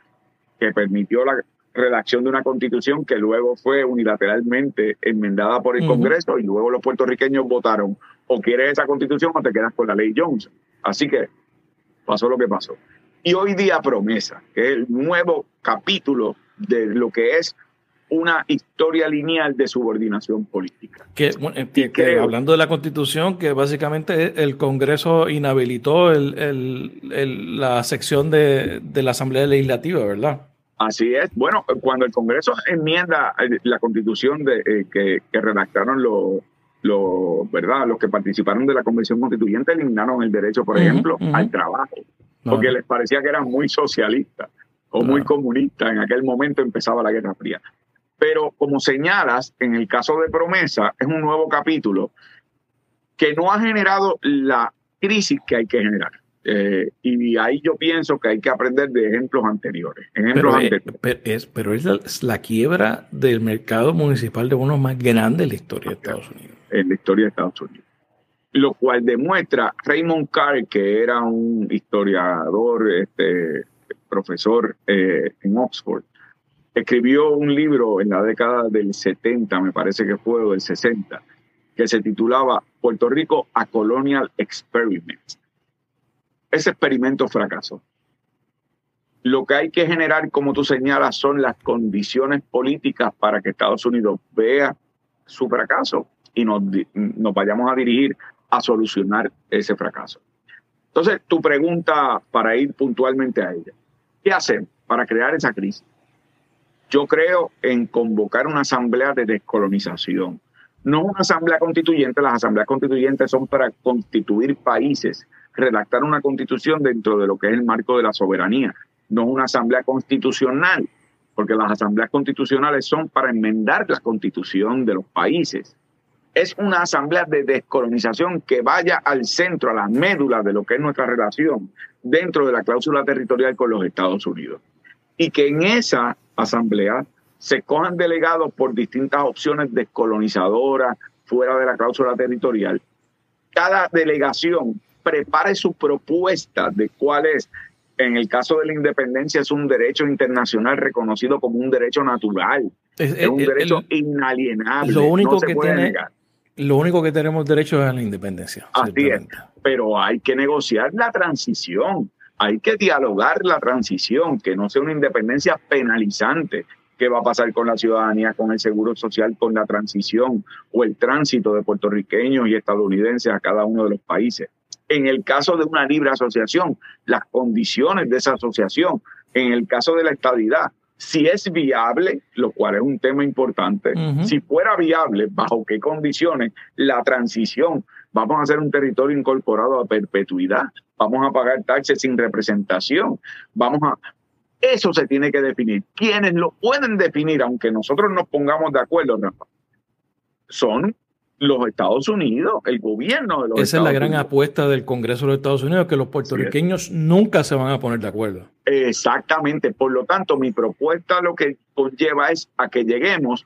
que permitió la redacción de una constitución que luego fue unilateralmente enmendada por el Congreso y luego los puertorriqueños votaron o quieres esa constitución o te quedas con la ley Jones. Así que pasó lo que pasó. Y hoy día promesa, que es el nuevo capítulo de lo que es una historia lineal de subordinación política. Que, hablando de la constitución, que básicamente el Congreso inhabilitó la sección de, la Asamblea Legislativa, ¿verdad? Así es. Bueno, cuando el Congreso enmienda eh, la constitución de, eh, que, redactaron los, ¿verdad? los que participaron de la Convención Constituyente, eliminaron el derecho, por ejemplo, al trabajo, porque les parecía que eran muy socialistas o muy comunistas. En aquel momento empezaba la Guerra Fría. Pero como señalas, en el caso de promesa, es un nuevo capítulo que no ha generado la crisis que hay que generar. Eh, y ahí yo pienso que hay que aprender de ejemplos anteriores. Ejemplos pero, Es, pero, es, la, quiebra del mercado municipal de uno más grande en la historia de Estados Unidos. En la historia de Estados Unidos. Lo cual demuestra Raymond Carr, que era un historiador, este, profesor eh, en Oxford, escribió un libro en la década del 70, me parece que fue, o del 60, que se titulaba Puerto Rico a Colonial Experiment ese experimento fracasó. Lo que hay que generar, como tú señalas, son las condiciones políticas para que Estados Unidos vea su fracaso y nos, vayamos a dirigir a solucionar ese fracaso. Entonces, tu pregunta para ir puntualmente a ella, ¿qué hacer para crear esa crisis? Yo creo en convocar una asamblea de descolonización. No una asamblea constituyente, las asambleas constituyentes son para constituir países redactar una constitución dentro de lo que es el marco de la soberanía, no una asamblea constitucional, porque las asambleas constitucionales son para enmendar la constitución de los países. Es una asamblea de descolonización que vaya al centro, a la médula de lo que es nuestra relación dentro de la cláusula territorial con los Estados Unidos. Y que en esa asamblea se cojan delegados por distintas opciones descolonizadoras fuera de la cláusula territorial. Cada delegación prepare su propuesta de cuál es, en el caso de la independencia, es un derecho internacional reconocido como un derecho natural, es, un derecho inalienable. Lo único que tiene, Lo único que tenemos derecho es a la independencia. Así es, pero hay que negociar la transición, hay que dialogar la transición, que no sea una independencia penalizante, qué va a pasar con la ciudadanía, con el seguro social, con la transición o el tránsito de puertorriqueños y estadounidenses a cada uno de los países en el caso de una libre asociación, las condiciones de esa asociación, en el caso de la estabilidad, si es viable, lo cual es un tema importante, si fuera viable, bajo qué condiciones la transición, vamos a hacer un territorio incorporado a perpetuidad, vamos a pagar taxes sin representación, vamos a... Eso se tiene que definir. Quienes lo pueden definir, aunque nosotros nos pongamos de acuerdo, Rafa, son los Estados Unidos, el gobierno de los Esa es la gran apuesta del Congreso de los Estados Unidos, que los puertorriqueños nunca se van a poner de acuerdo. Exactamente. Por lo tanto, mi propuesta lo que conlleva es a que lleguemos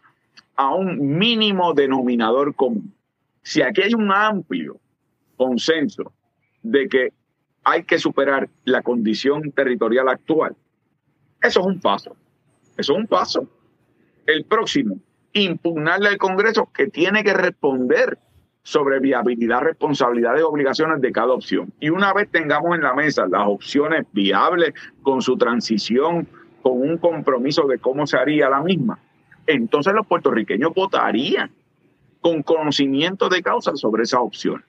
a un mínimo denominador común. Si aquí hay un amplio consenso de que hay que superar la condición territorial actual, eso es un paso. Eso es un paso. El próximo impugnarle al Congreso que tiene que responder sobre viabilidad, responsabilidades y obligaciones de cada opción. Y una vez tengamos en la mesa las opciones viables con su transición, con un compromiso de cómo se haría la misma, entonces los puertorriqueños votarían con conocimiento de causa sobre esa opción.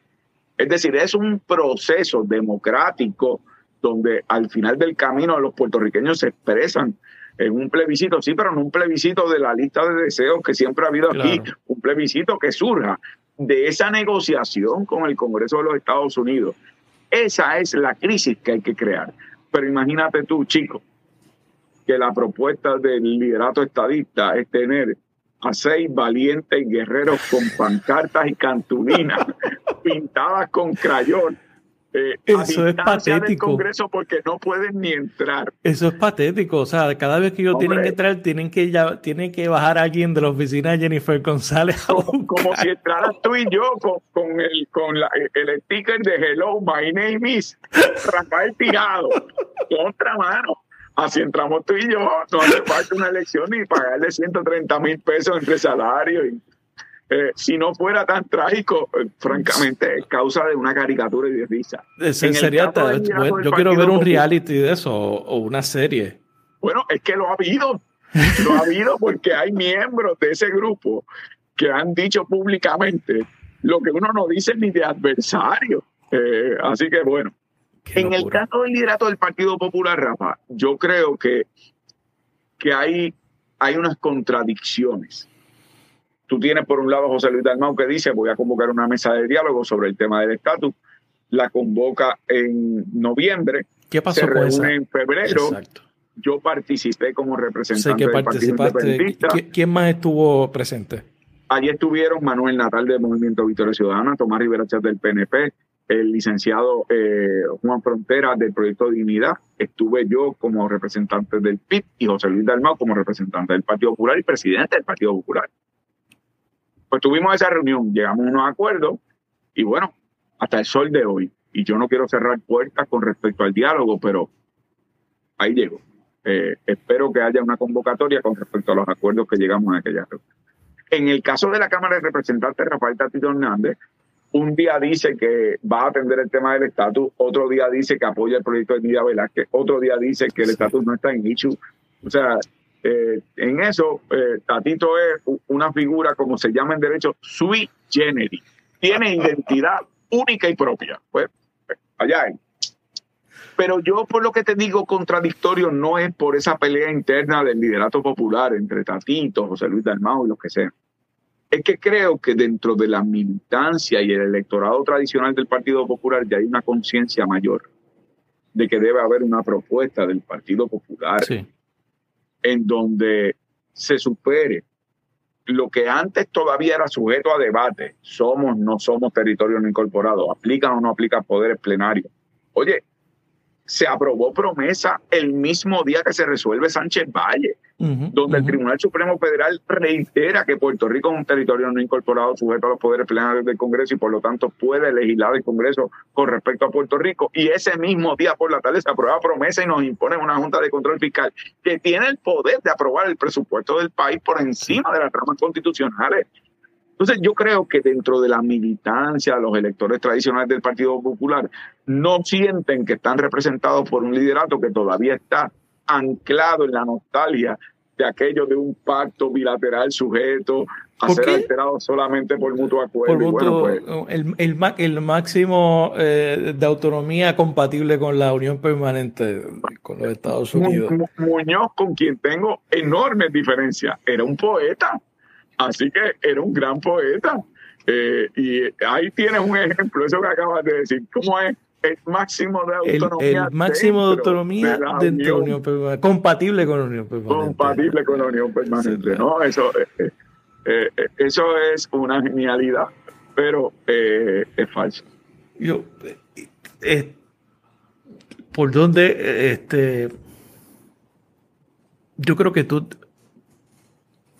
Es decir, es un proceso democrático donde al final del camino los puertorriqueños se expresan en un plebiscito, sí, pero no un plebiscito de la lista de deseos que siempre ha habido aquí, un plebiscito que surja de esa negociación con el Congreso de los Estados Unidos. Esa es la crisis que hay que crear. Pero imagínate tú, chico, que la propuesta del liderato estadista es tener a seis valientes guerreros con pancartas y cantulinas *laughs* pintadas con crayón eh, Eso es patético. Congreso porque no pueden ni entrar. Eso es patético. O sea, cada vez que ellos tienen que entrar, tienen que ya, tienen que bajar a alguien de la oficina de Jennifer González. Como, si entraras tú y yo con, el, con el sticker de Hello, my name is Rafael Tirado. Contra mano. Así entramos tú y yo. No hace falta una elección ni pagarle 130 mil pesos entre salario y eh, si no fuera tan trágico, eh, francamente, es causa de una caricatura y de risa. sería yo quiero ver un reality de eso o, una serie. Bueno, es que lo ha habido. Lo ha habido porque hay miembros de ese grupo que han dicho públicamente lo que uno no dice ni de adversario. Eh, así que bueno, en el caso del liderato del Partido Popular, Rafa, yo creo que, que hay, hay unas contradicciones Tú tienes por un lado a José Luis Dalmau que dice voy a convocar una mesa de diálogo sobre el tema del estatus. La convoca en noviembre. ¿Qué pasó se reúne en febrero. Yo participé como representante del Partido ¿Quién más estuvo presente? Allí estuvieron Manuel Natal del Movimiento Victoria Ciudadana, Tomás Rivera del PNP, el licenciado eh, Juan Frontera del Proyecto Dignidad, estuve yo como representante del PIB y José Luis Dalmau como representante del Partido Popular y presidente del Partido Popular. Pues tuvimos esa reunión, llegamos a unos acuerdos y bueno, hasta el sol de hoy. Y yo no quiero cerrar puertas con respecto al diálogo, pero ahí llego. Eh, espero que haya una convocatoria con respecto a los acuerdos que llegamos a aquella reunión. En el caso de la Cámara de Representantes, Rafael Tatito Hernández, un día dice que va a atender el tema del estatus, otro día dice que apoya el proyecto de Nidia Velázquez, otro día dice que el estatus no está en issue. O sea, eh, en eso, eh, Tatito es una figura, como se llama en derecho, sui generis. Tiene identidad única y propia. Pues, allá hay. Pero yo, por lo que te digo contradictorio, no es por esa pelea interna del liderato popular entre Tatito, José Luis Dalmau y los que sean. Es que creo que dentro de la militancia y el electorado tradicional del Partido Popular ya hay una conciencia mayor de que debe haber una propuesta del Partido Popular sí en donde se supere lo que antes todavía era sujeto a debate, somos, no somos territorio no incorporado, aplican o no aplican poderes plenarios. Oye, se aprobó promesa el mismo día que se resuelve Sánchez Valle, donde el Tribunal Supremo Federal reitera que Puerto Rico es un territorio no incorporado sujeto a los poderes plenarios del Congreso y por lo tanto puede legislar el Congreso con respecto a Puerto Rico. Y ese mismo día por la tarde se aprueba promesa y nos impone una Junta de Control Fiscal que tiene el poder de aprobar el presupuesto del país por encima de las ramas constitucionales. Entonces yo creo que dentro de la militancia, los electores tradicionales del Partido Popular no sienten que están representados por un liderato que todavía está anclado en la nostalgia de aquello de un pacto bilateral sujeto a ser alterado solamente por mutuo acuerdo. Pues, el, el, máximo eh, de autonomía compatible con la unión permanente con los Estados Unidos. Muñoz, con quien tengo enormes diferencias, era un poeta Así que era un gran poeta. Eh, y ahí tienes un ejemplo, eso que acabas de decir. ¿Cómo es? El máximo de autonomía. El, máximo de autonomía dentro de la Unión Permanente. Compatible con la Unión Permanente. Compatible con la Unión Permanente. ¿no? Eso, eh, eh, eso es una genialidad, pero es falso. Yo, ¿Por dónde? Este, yo creo que tú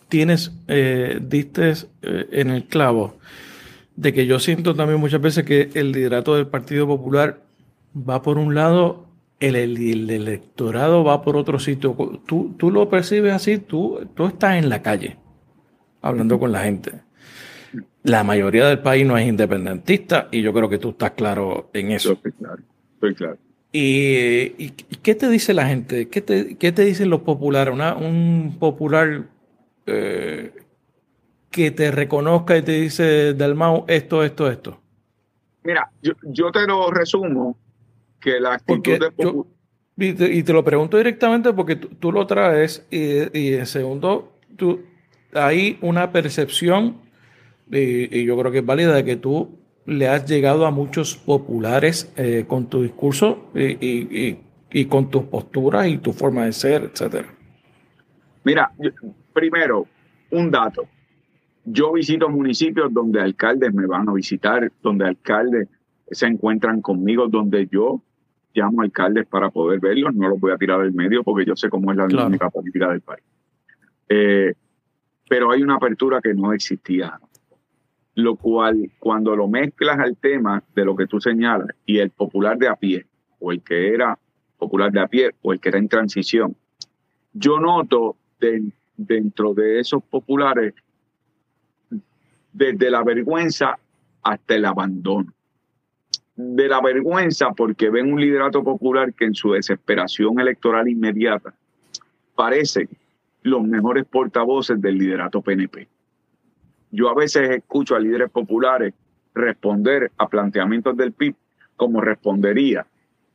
tienes, eh, diste eh, en el clavo de que yo siento también muchas veces que el liderato del Partido Popular va por un lado, el, electorado va por otro sitio. Tú, tú lo percibes así, tú, tú estás en la calle hablando con la gente. La mayoría del país no es independentista y yo creo que tú estás claro en eso. Estoy claro, estoy claro. ¿Y, qué te dice la gente? ¿Qué te, qué te dicen los populares? Una, un popular eh, que te reconozca y te dice Dalmau esto, esto, esto? Mira, yo, te lo resumo, que la actitud de... y, te, lo pregunto directamente porque tú, lo traes y, en segundo, tú, hay una percepción, y, yo creo que es válida, de que tú le has llegado a muchos populares eh, con tu discurso y, y, con tus posturas y tu forma de ser, etcétera. Mira, primero, un dato. Yo visito municipios donde alcaldes me van a visitar, donde alcaldes se encuentran conmigo donde yo llamo alcaldes para poder verlos, no los voy a tirar del medio porque yo sé cómo es la dinámica política del país. Eh, pero hay una apertura que no existía. Lo cual, cuando lo mezclas al tema de lo que tú señalas y el popular de a pie, o el que era popular de a pie, o el que era en transición, yo noto dentro de esos populares desde la vergüenza hasta el abandono. De la vergüenza porque ven un liderato popular que en su desesperación electoral inmediata parece los mejores portavoces del liderato PNP. Yo a veces escucho a líderes populares responder a planteamientos del PIB como respondería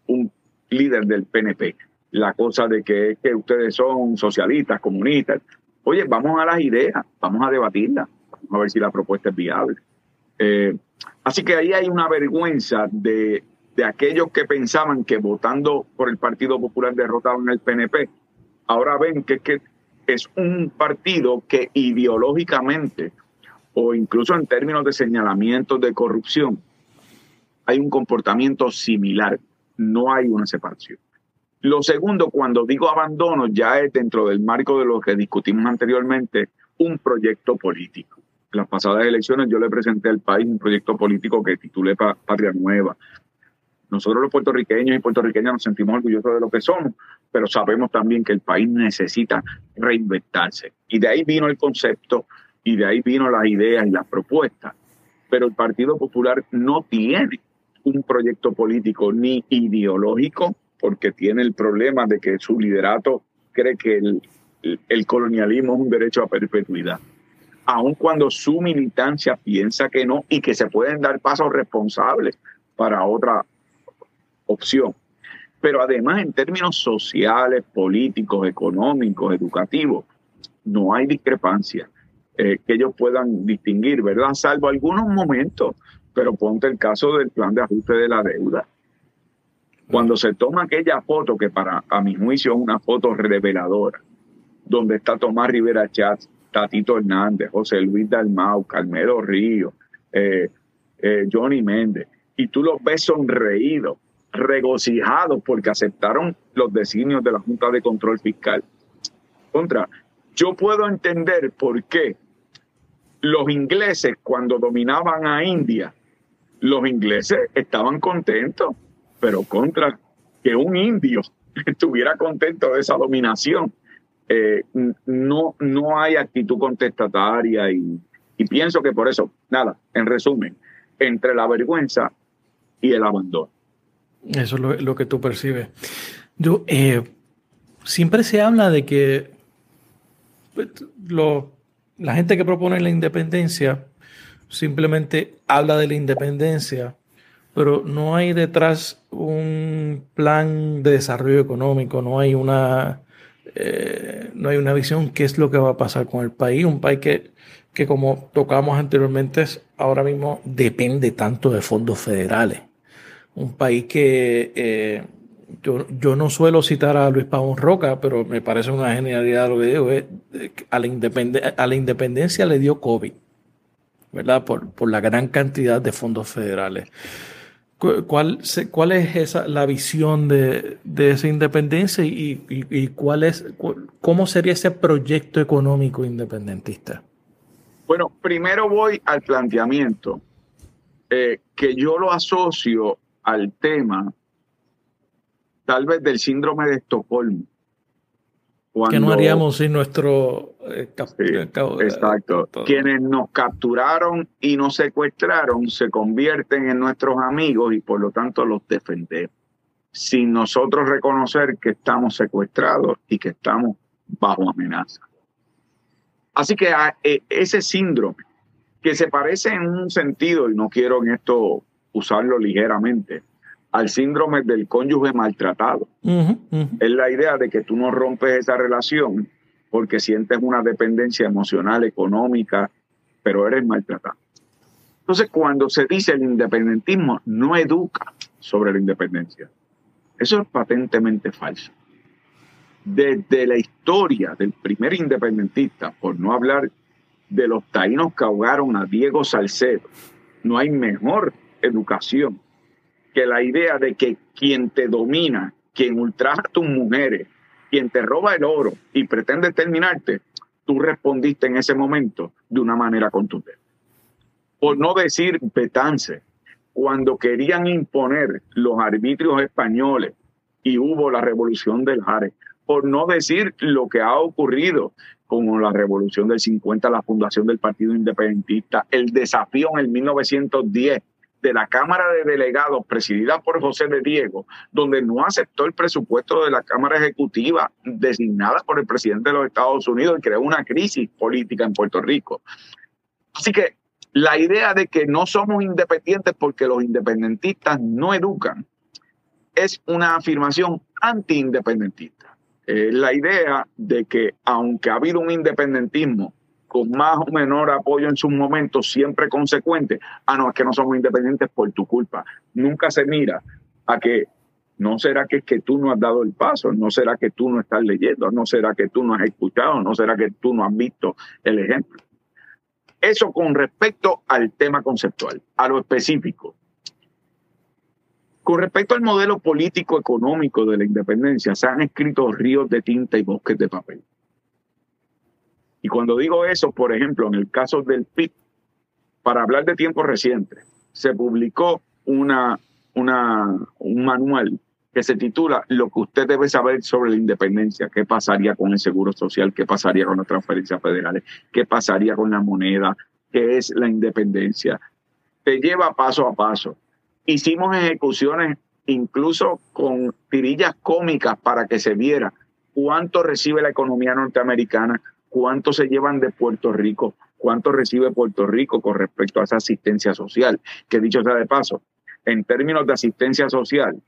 un líder del PNP. La cosa de que, que ustedes son socialistas, comunistas. Oye, vamos a las ideas, vamos a debatirlas, a ver si la propuesta es viable. Eh, así que ahí hay una vergüenza de, de aquellos que pensaban que votando por el Partido Popular derrotaban el PNP. Ahora ven que, que es un partido que ideológicamente o incluso en términos de señalamientos de corrupción hay un comportamiento similar, no hay una separación. Lo segundo, cuando digo abandono, ya es dentro del marco de lo que discutimos anteriormente, un proyecto político. Las pasadas elecciones yo le presenté al país un proyecto político que titulé Patria Nueva. Nosotros los puertorriqueños y puertorriqueñas nos sentimos orgullosos de lo que somos, pero sabemos también que el país necesita reinventarse. Y de ahí vino el concepto y de ahí vino las ideas y las propuestas. Pero el Partido Popular no tiene un proyecto político ni ideológico porque tiene el problema de que su liderato cree que el, el colonialismo es un derecho a perpetuidad. Aun cuando su militancia piensa que no y que se pueden dar pasos responsables para otra opción. Pero además en términos sociales, políticos, económicos, educativos, no hay discrepancia eh, que ellos puedan distinguir, ¿verdad? Salvo algunos momentos, pero ponte el caso del plan de ajuste de la deuda. Cuando se toma aquella foto, que para a mi juicio es una foto reveladora, donde está Tomás Rivera Chats, Tatito Hernández, José Luis Dalmau, Carmelo Río, eh, eh, Johnny Méndez, y tú los ves sonreídos, regocijados porque aceptaron los designios de la Junta de Control Fiscal. Contra, yo puedo entender por qué los ingleses cuando dominaban a India, los ingleses estaban contentos, pero contra que un indio *laughs* estuviera contento de esa dominación. Eh, no, no hay actitud contestataria y, pienso que por eso, nada, en resumen, entre la vergüenza y el abandono. Eso es lo, que tú percibes. Yo, eh, siempre se habla de que pues, lo, la gente que propone la independencia simplemente habla de la independencia, pero no hay detrás un plan de desarrollo económico, no hay una, eh, no hay una visión qué es lo que va a pasar con el país, un país que, que como tocamos anteriormente ahora mismo depende tanto de fondos federales un país que eh, yo, no suelo citar a Luis Pavón Roca, pero me parece una genialidad lo que digo. a, la a la independencia le dio COVID, ¿verdad? Por, por la gran cantidad de fondos federales. ¿Cuál, es esa, la visión de, esa independencia y, cuál es, cómo sería ese proyecto económico independentista? Bueno, primero voy al planteamiento, eh, que yo lo asocio al tema tal vez del síndrome de Estocolmo. Que no haríamos sin nuestro... Eh, eh, exacto. Quienes nos capturaron y nos secuestraron se convierten en nuestros amigos y por lo tanto los defendemos, sin nosotros reconocer que estamos secuestrados y que estamos bajo amenaza. Así que eh, ese síndrome, que se parece en un sentido, y no quiero en esto usarlo ligeramente, al síndrome del cónyuge maltratado. Es la idea de que tú no rompes esa relación porque sientes una dependencia emocional, económica, pero eres maltratado. Entonces, cuando se dice el independentismo, no educa sobre la independencia. Eso es patentemente falso. Desde la historia del primer independentista, por no hablar de los taínos que ahogaron a Diego Salcedo, no hay mejor educación que la idea de que quien te domina, quien ultraja a tus mujeres, quien te roba el oro y pretende terminarte, tú respondiste en ese momento de una manera contundente. Por no decir Betance, cuando querían imponer los arbitrios españoles y hubo la revolución del Jare, por no decir lo que ha ocurrido como la revolución del 50, la fundación del Partido Independentista, el desafío en el 1910 de la Cámara de Delegados presidida por José de Diego, donde no aceptó el presupuesto de la Cámara Ejecutiva designada por el presidente de los Estados Unidos y creó una crisis política en Puerto Rico. Así que la idea de que no somos independientes porque los independentistas no educan es una afirmación anti-independentista. la idea de que aunque ha habido un independentismo con más o menor apoyo en sus momentos, siempre consecuente, ah, no, es que no somos independientes por tu culpa. Nunca se mira a que no será que que tú no has dado el paso, no será que tú no estás leyendo, no será que tú no has escuchado, no será que tú no has visto el ejemplo. Eso con respecto al tema conceptual, a lo específico. Con respecto al modelo político económico de la independencia, se han escrito ríos de tinta y bosques de papel. Y cuando digo eso, por ejemplo, en el caso del PIB, para hablar de tiempos recientes, se publicó una, una, un manual que se titula Lo que usted debe saber sobre la independencia, qué pasaría con el seguro social, qué pasaría con las transferencias federales, qué pasaría con la moneda, qué es la independencia. Te lleva paso a paso. Hicimos ejecuciones incluso con tirillas cómicas para que se viera cuánto recibe la economía norteamericana, cuánto se llevan de Puerto Rico, cuánto recibe Puerto Rico con respecto a esa asistencia social, que dicho sea de paso, en términos de asistencia social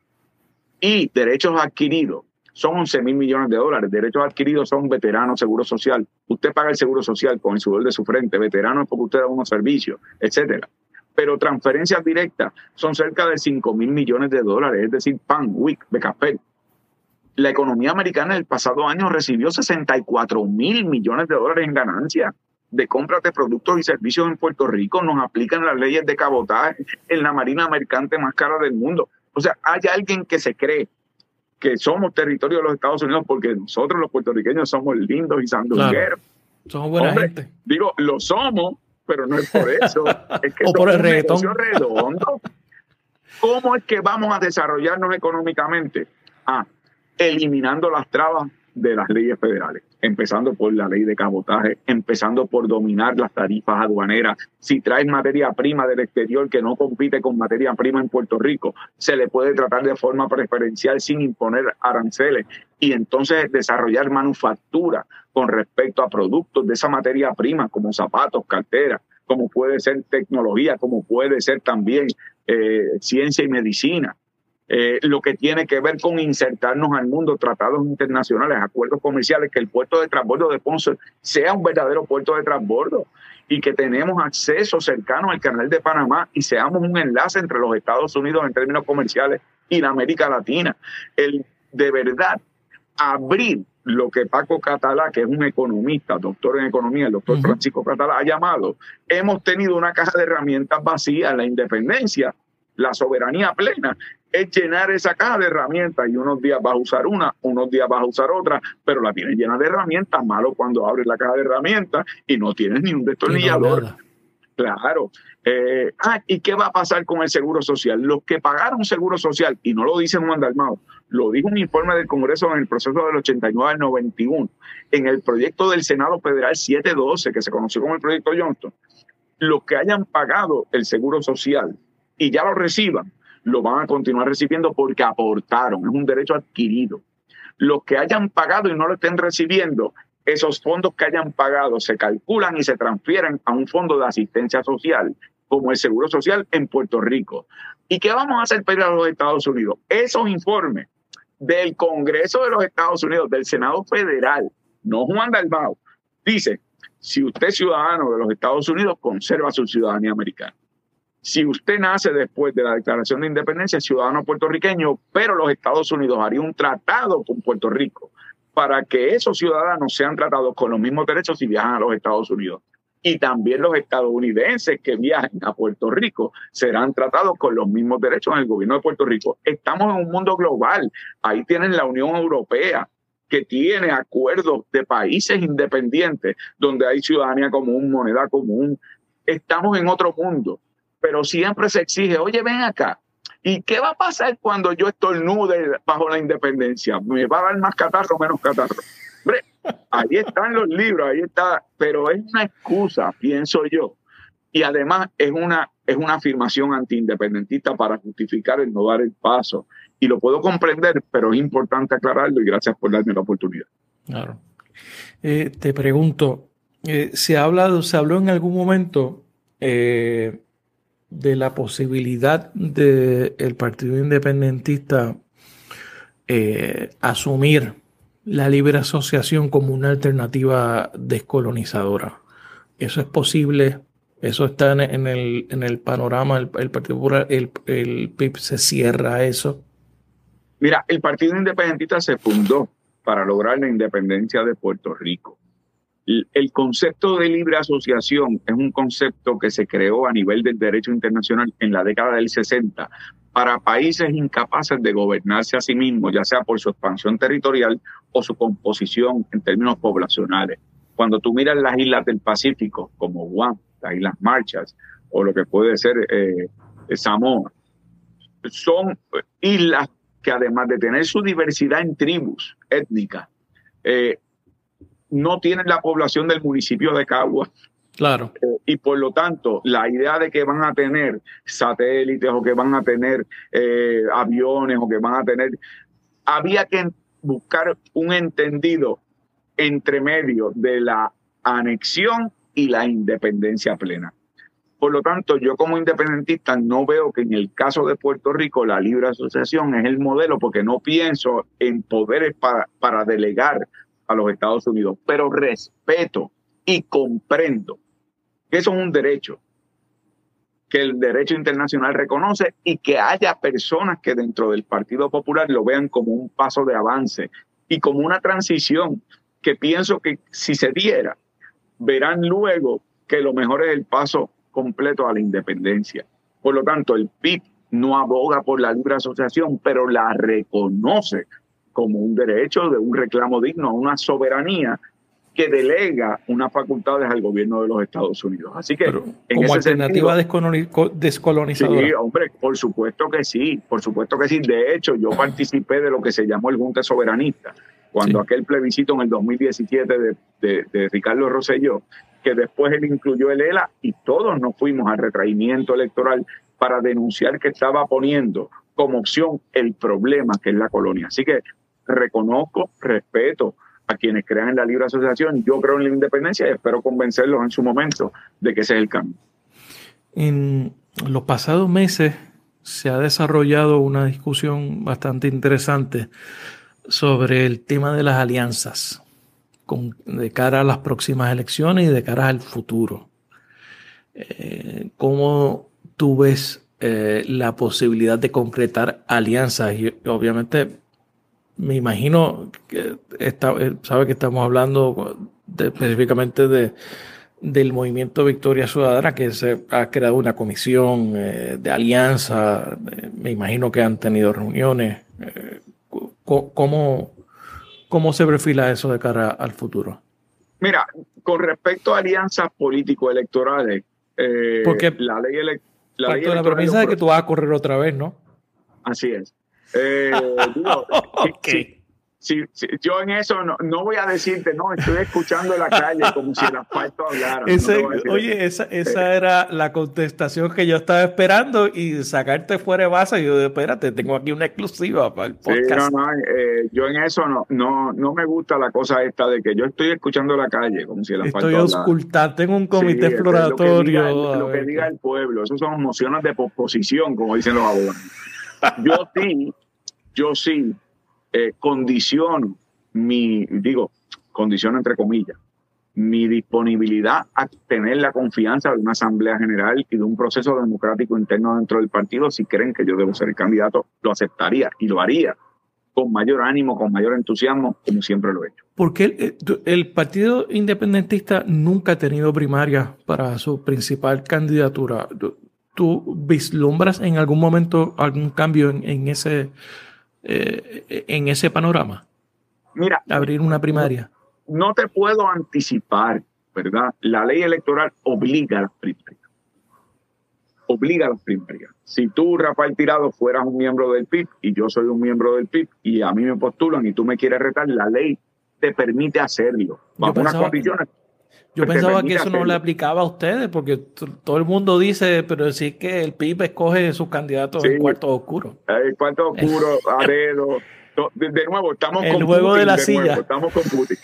y derechos adquiridos, son 11 mil millones de dólares. Derechos adquiridos son veteranos, seguro social. Usted paga el seguro social con el sudor de su frente. Veteranos porque usted da unos servicios, etcétera. Pero transferencias directas son cerca de 5 mil millones de dólares, es decir, pan, WIC, café la economía americana el pasado año recibió 64 mil millones de dólares en ganancias de compras de productos y servicios en Puerto Rico. Nos aplican las leyes de cabotaje en la marina mercante más cara del mundo. O sea, hay alguien que se cree que somos territorio de los Estados Unidos porque nosotros los puertorriqueños somos lindos y sandungueros. Somos buena gente. Digo, lo somos, pero no es por eso. *laughs* Es que o por el reggaetón. redondo. ¿Cómo es que vamos a desarrollarnos económicamente? Ah, eliminando las trabas de las leyes federales, empezando por la ley de cabotaje, empezando por dominar las tarifas aduaneras. Si traes materia prima del exterior que no compite con materia prima en Puerto Rico, se le puede tratar de forma preferencial sin imponer aranceles y entonces desarrollar manufactura con respecto a productos de esa materia prima como zapatos, carteras, como puede ser tecnología, como puede ser también eh, ciencia y medicina. Eh, lo que tiene que ver con insertarnos al mundo, tratados internacionales, acuerdos comerciales, que el puerto de transbordo de Ponce sea un verdadero puerto de transbordo y que tenemos acceso cercano al canal de Panamá y seamos un enlace entre los Estados Unidos en términos comerciales y la América Latina. El de verdad abrir lo que Paco Catalá, que es un economista, doctor en economía, el doctor Francisco Catalá, ha llamado, hemos tenido una caja de herramientas vacía, la independencia, la soberanía plena, es llenar esa caja de herramientas y unos días vas a usar una, unos días vas a usar otra, pero la tienes llena de herramientas. Malo cuando abres la caja de herramientas y no tienes ni un destornillador. claro. Eh, ah, ¿y qué va a pasar con el seguro social? Los que pagaron seguro social, y no lo dice Juan Dalmao, lo dijo un informe del Congreso en el proceso del 89 al 91, en el proyecto del Senado Federal 712, que se conoció como el proyecto Johnston, los que hayan pagado el seguro social y ya lo reciban, lo van a continuar recibiendo porque aportaron, es un derecho adquirido. Los que hayan pagado y no lo estén recibiendo, esos fondos que hayan pagado se calculan y se transfieren a un fondo de asistencia social, como el Seguro Social en Puerto Rico. ¿Y qué vamos a hacer para los Estados Unidos? Esos informes del Congreso de los Estados Unidos, del Senado Federal, no Juan Dalmau, dice, si usted es ciudadano de los Estados Unidos, conserva su ciudadanía americana. Si usted nace después de la declaración de independencia, ciudadano puertorriqueño, pero los Estados Unidos harían un tratado con Puerto Rico para que esos ciudadanos sean tratados con los mismos derechos si viajan a los Estados Unidos. y también los estadounidenses que viajen a Puerto Rico serán tratados con los mismos derechos en el gobierno de Puerto Rico. Estamos en un mundo global. Ahí tienen la Unión Europea que tiene acuerdos de países independientes donde hay ciudadanía común, moneda común. Estamos en otro mundo, pero siempre se exige, oye, ven acá. ¿Y qué va a pasar cuando yo estornude bajo la independencia? ¿Me va a dar más catarro o menos catarro? Hombre, ahí están los libros, ahí está, pero es una excusa, pienso yo. Y además es una, es una afirmación antiindependentista para justificar el no dar el paso. Y lo puedo comprender, pero es importante aclararlo y gracias por darme la oportunidad. Claro. Eh, te pregunto, eh, ¿se, ha hablado, ¿se habló en algún momento eh, de la posibilidad del el Partido Independentista asumir la libre asociación como una alternativa descolonizadora. Eso es posible, eso está en, el, en el, panorama, el, Partido Popular, el, el PIB se cierra a eso. Mira, el Partido Independentista se fundó para lograr la independencia de Puerto Rico. El concepto de libre asociación es un concepto que se creó a nivel del derecho internacional en la década del 60 para países incapaces de gobernarse a sí mismos, ya sea por su expansión territorial o su composición en términos poblacionales. Cuando tú miras las islas del Pacífico, como Guam, las Islas Marchas, o lo que puede ser eh, Samoa, son islas que además de tener su diversidad en tribus étnicas, eh, no tienen la población del municipio de Cagua, Claro. Eh, y por lo tanto, la idea de que van a tener satélites o que van a tener eh, aviones o que van a tener, había que buscar un entendido entre medio de la anexión y la independencia plena. Por lo tanto, yo como independentista no veo que en el caso de Puerto Rico la libre asociación es el modelo porque no pienso en poderes para, para delegar a los Estados Unidos, pero respeto y comprendo que eso es un derecho que el derecho internacional reconoce y que haya personas que dentro del Partido Popular lo vean como un paso de avance y como una transición que pienso que si se diera, verán luego que lo mejor es el paso completo a la independencia. Por lo tanto, el PIB no aboga por la libre asociación, pero la reconoce como un derecho de un reclamo digno, una soberanía que delega unas facultades al gobierno de los Estados Unidos. Así que como alternativa descolonizadora. Sí, hombre, por supuesto que sí, por supuesto que sí. De hecho, yo participé de lo que se llamó el Junta Soberanista, cuando aquel plebiscito en el 2017 de, de, de Ricardo Rosselló, que después él incluyó el ELA y todos nos fuimos al retraimiento electoral para denunciar que estaba poniendo como opción el problema que es la colonia. Así que reconozco, respeto a quienes crean en la libre asociación. Yo creo en la independencia y espero convencerlos en su momento de que ese es el cambio. En los pasados meses se ha desarrollado una discusión bastante interesante sobre el tema de las alianzas con, de cara a las próximas elecciones y de cara al futuro. Eh, ¿Cómo tú ves eh, la posibilidad de concretar alianzas? Y obviamente me imagino que está, eh, sabe que estamos hablando específicamente de, del movimiento Victoria Ciudadana, que se ha creado una comisión eh, de alianza, me imagino que han tenido reuniones. ¿cómo, ¿Cómo se perfila eso de cara al futuro? Mira, con respecto a alianzas político-electorales, porque la ley, la premisa de que tú vas a correr otra vez, ¿no? Así es. Eh, *laughs* yo en eso no, voy a decirte, no, estoy escuchando la calle como si el asfalto hablara. oye, esa, esa era la contestación que yo estaba esperando y sacarte fuera de base. Yo, espérate, tengo aquí una exclusiva para el podcast. Eh, yo en eso no, no, no me gusta la cosa esta de que yo estoy escuchando la calle como si el asfalto Estoy auscultando, tengo un comité exploratorio. Lo que, diga, el pueblo, eso son mociones de posposición, como dicen los abogados. Yo sí, yo sí eh, condiciono mi, digo, condiciono entre comillas, mi disponibilidad a tener la confianza de una asamblea general y de un proceso democrático interno dentro del partido, si creen que yo debo ser el candidato, lo aceptaría y lo haría. con mayor ánimo, con mayor entusiasmo, como siempre lo he hecho. Porque el, eh, el Partido Independentista nunca ha tenido primaria para su principal candidatura. ¿Tú vislumbras en algún momento algún cambio en, ese, eh, en ese panorama? Mira. Abrir una primaria. No, te puedo anticipar, ¿verdad? La ley electoral obliga a las primarias. Obliga a las primarias. Si tú, Rafael Tirado, fueras un miembro del PIB y yo soy un miembro del PIB y a mí me postulan y tú me quieres retar, la ley te permite hacerlo. Bajo unas condiciones yo pensaba que eso no le aplicaba a ustedes, porque todo el mundo dice, pero sí que el PIB escoge sus candidatos en cuarto oscuro. El cuarto oscuro, *laughs* Aredo. De, nuevo, estamos el con juego de la silla. estamos con Putin.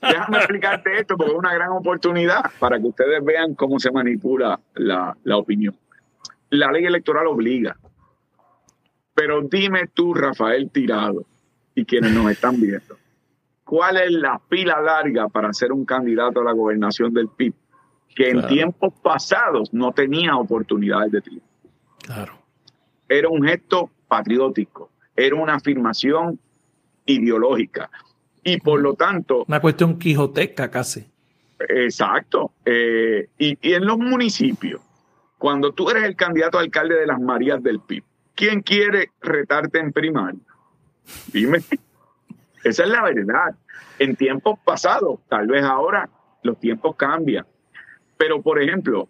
Déjame *laughs* explicarte esto porque es una gran oportunidad para que ustedes vean cómo se manipula la, la opinión. La ley electoral obliga. Pero dime tú, Rafael Tirado, y quienes nos están viendo, ¿Cuál es la fila larga para ser un candidato a la gobernación del PIB? Que en tiempos pasados no tenía oportunidades de triunfo. Claro. Era un gesto patriótico, era una afirmación ideológica. Y por lo tanto. Una cuestión quijoteca casi. Exacto. Eh, y, y en los municipios, cuando tú eres el candidato a alcalde de las Marías del PIB, ¿quién quiere retarte en primaria? Dime. Esa es la verdad. En tiempos pasados, tal vez ahora los tiempos cambian. Pero, por ejemplo,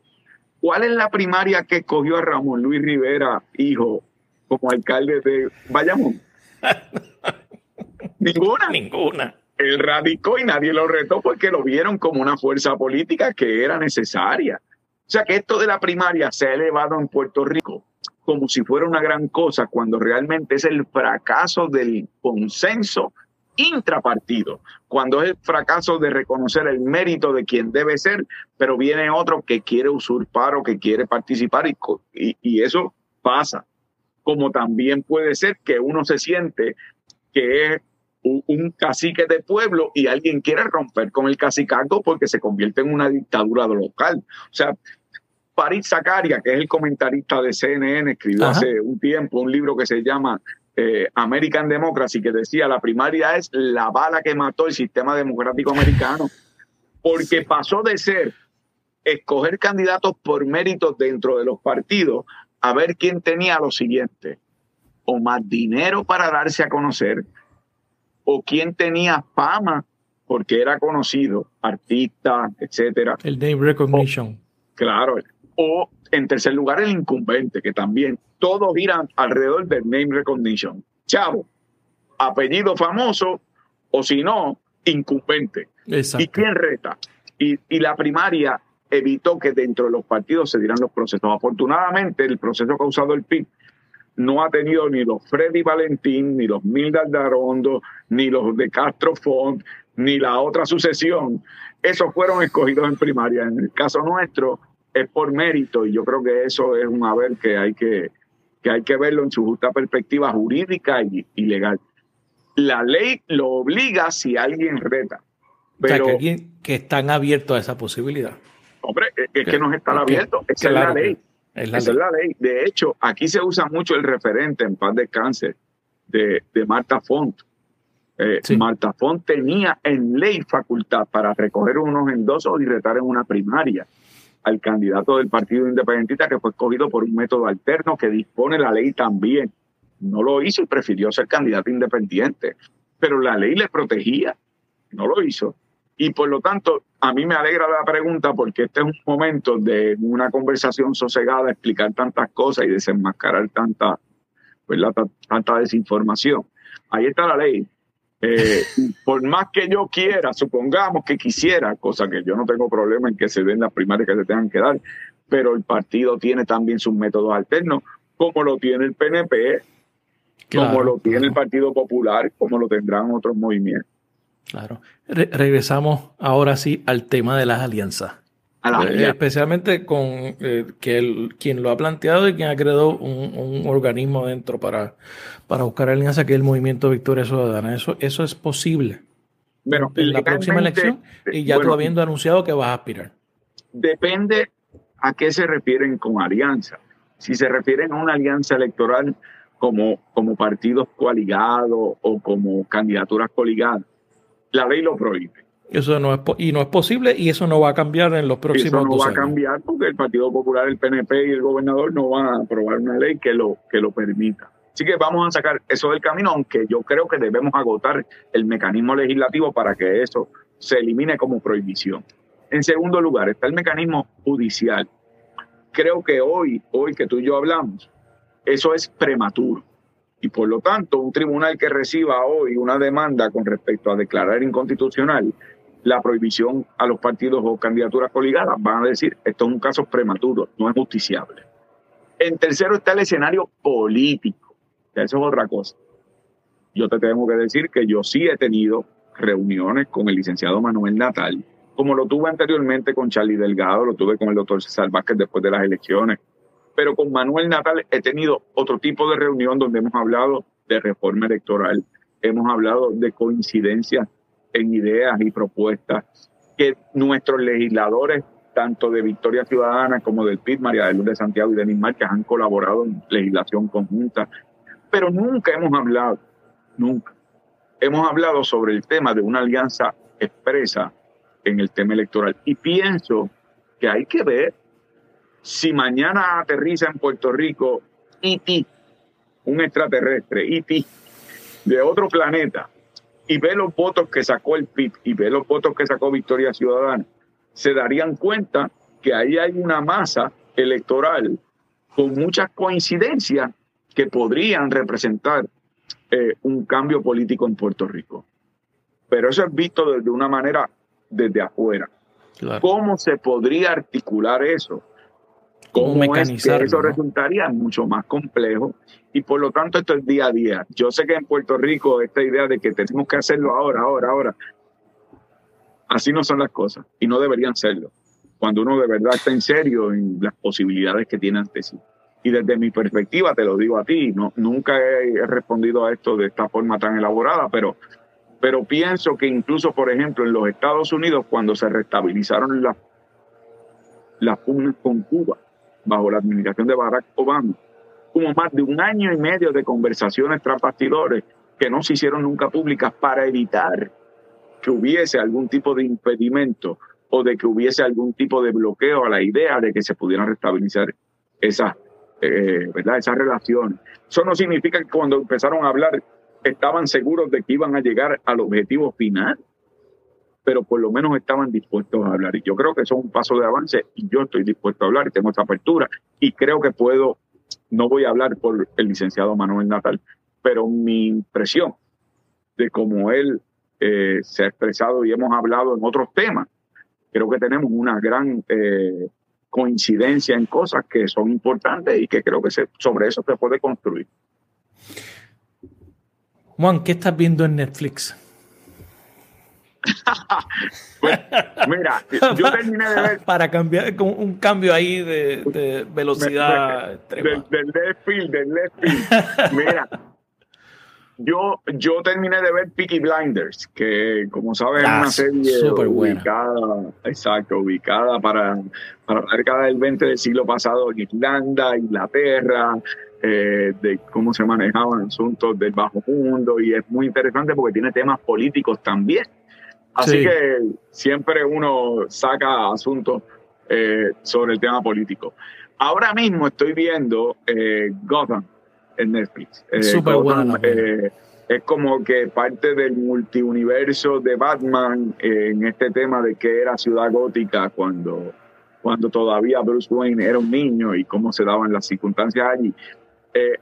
¿cuál es la primaria que escogió a Ramón Luis Rivera, hijo, como alcalde de Bayamón? *laughs* Ninguna. Ninguna. Él radicó y nadie lo retó porque lo vieron como una fuerza política que era necesaria. O sea que esto de la primaria se ha elevado en Puerto Rico como si fuera una gran cosa, cuando realmente es el fracaso del consenso intrapartido, cuando es el fracaso de reconocer el mérito de quien debe ser, pero viene otro que quiere usurpar o que quiere participar y, y, eso pasa. Como también puede ser que uno se siente que es un, cacique de pueblo y alguien quiere romper con el cacicaco porque se convierte en una dictadura local. O sea, Paris Zacaria, que es el comentarista de CNN, escribió hace un tiempo un libro que se llama eh, American Democracy, que decía la primaria es la bala que mató el sistema democrático americano, porque pasó de ser escoger candidatos por méritos dentro de los partidos a ver quién tenía lo siguiente, o más dinero para darse a conocer, o quién tenía fama porque era conocido, artista, etcétera. El name recognition. claro, o en tercer lugar el incumbente, que también todos giran alrededor del name recognition. Chavo, apellido famoso o si no, incumbente. ¿Y quién reta? Y, y, la primaria evitó que dentro de los partidos se dieran los procesos. Afortunadamente, el proceso causado el PIB no ha tenido ni los Freddy Valentín, ni los Milda Darondo, ni los de Castro Font, ni la otra sucesión. Esos fueron escogidos en primaria. En el caso nuestro, es por mérito y yo creo que eso es un haber que hay que, que, hay que verlo en su justa perspectiva jurídica y, legal. La ley lo obliga si alguien reta. Pero, o que, que están abiertos a esa posibilidad. Hombre, es, que, no están abiertos. Esa es la ley. Esa es la ley. De hecho, aquí se usa mucho el referente en paz de cáncer de, de Marta Font. Eh, Marta Font tenía en ley facultad para recoger unos endosos y retar en una primaria al candidato del Partido Independentista que fue escogido por un método alterno que dispone la ley también. No lo hizo y prefirió ser candidato independiente, pero la ley le protegía, no lo hizo. Y por lo tanto, a mí me alegra la pregunta porque este es un momento de una conversación sosegada, explicar tantas cosas y desenmascarar tanta, tanta desinformación. Ahí está la ley. Eh, por más que yo quiera, supongamos que quisiera, cosa que yo no tengo problema en que se den las primarias que se tengan que dar, pero el partido tiene también sus métodos alternos, como lo tiene el PNP, como lo tiene el Partido Popular, como lo tendrán otros movimientos. Claro. regresamos ahora sí al tema de las alianzas. Eh, especialmente con eh, que quien lo ha planteado y quien ha creado un, organismo dentro para, para buscar alianza, que es el Movimiento Victoria Ciudadana. Eso, eso es posible. Bueno, en la próxima elección y ya tú habiendo anunciado que vas a aspirar. Depende a qué se refieren con alianza. Si se refieren a una alianza electoral como, como partidos coaligados o como candidaturas coligadas. La ley lo prohíbe. Eso no es y no es posible y eso no va a cambiar en los próximos eso no va a cambiar porque el Partido Popular, el PNP y el gobernador no van a aprobar una ley que lo, que lo permita. Así que vamos a sacar eso del camino, aunque yo creo que debemos agotar el mecanismo legislativo para que eso se elimine como prohibición. En segundo lugar, está el mecanismo judicial. Creo que hoy, hoy que tú y yo hablamos, eso es prematuro. Y por lo tanto, un tribunal que reciba hoy una demanda con respecto a declarar inconstitucional la prohibición a los partidos o candidaturas coligadas, van a decir, esto es un caso prematuro, no es justiciable. En tercero está el escenario político, eso es otra cosa. Yo te tengo que decir que yo sí he tenido reuniones con el licenciado Manuel Natal, como lo tuve anteriormente con Charlie Delgado, lo tuve con el doctor César Vázquez después de las elecciones, pero con Manuel Natal he tenido otro tipo de reunión donde hemos hablado de reforma electoral, hemos hablado de coincidencias en ideas y propuestas que nuestros legisladores, tanto de Victoria Ciudadana como del PIB, María de Luz de Santiago y Denis Márquez, han colaborado en legislación conjunta. Pero nunca hemos hablado, nunca, hemos hablado sobre el tema de una alianza expresa en el tema electoral. Y pienso que hay que ver si mañana aterriza en Puerto Rico E.T., un extraterrestre, E.T., de otro planeta, y ve los votos que sacó el PIB y ve los votos que sacó Victoria Ciudadana, se darían cuenta que ahí hay una masa electoral con muchas coincidencias que podrían representar eh, un cambio político en Puerto Rico. Pero eso es visto desde una manera desde afuera. ¿Cómo se podría articular eso? ¿Cómo, mecanizar eso resultaría mucho más complejo y por lo tanto esto es día a día. Yo sé que en Puerto Rico esta idea de que tenemos que hacerlo ahora, ahora, ahora, así no son las cosas y no deberían serlo. Cuando uno de verdad está en serio en las posibilidades que tiene ante sí. Y desde mi perspectiva, te lo digo a ti, no, nunca he, respondido a esto de esta forma tan elaborada, pero, pero pienso que incluso, por ejemplo, en los Estados Unidos, cuando se restabilizaron las, las pugnas con Cuba, bajo la administración de Barack Obama, como más de un año y medio de conversaciones tras bastidores que no se hicieron nunca públicas para evitar que hubiese algún tipo de impedimento o de que hubiese algún tipo de bloqueo a la idea de que se pudieran restabilizar esas, eh, ¿verdad? esas relaciones. Eso no significa que cuando empezaron a hablar estaban seguros de que iban a llegar al objetivo final pero por lo menos estaban dispuestos a hablar. Y yo creo que eso es un paso de avance y yo estoy dispuesto a hablar y tengo esa apertura y creo que puedo, no voy a hablar por el licenciado Manuel Natal, pero mi impresión de cómo él eh, se ha expresado y hemos hablado en otros temas, creo que tenemos una gran eh, coincidencia en cosas que son importantes y que creo que sobre eso se puede construir. Juan, ¿qué estás viendo en Netflix? *laughs* Pues, mira, yo *laughs* terminé de ver. Para cambiar, con un cambio ahí de, velocidad. del, del left field, del left field. Mira, *laughs* yo, yo terminé de ver Peaky Blinders, que como sabes es una ah, serie ubicada, exacto, ubicada para, para la década del 20 del siglo pasado en Irlanda, Inglaterra, eh, de cómo se manejaban asuntos del bajo mundo, y es muy interesante porque tiene temas políticos también. Así que siempre uno saca asuntos eh, sobre el tema político. Ahora mismo estoy viendo eh, Gotham en Netflix. Eh, Súper bueno. es como que parte del multiuniverso de Batman en este tema de que era ciudad gótica cuando, cuando todavía Bruce Wayne era un niño y cómo se daban las circunstancias allí.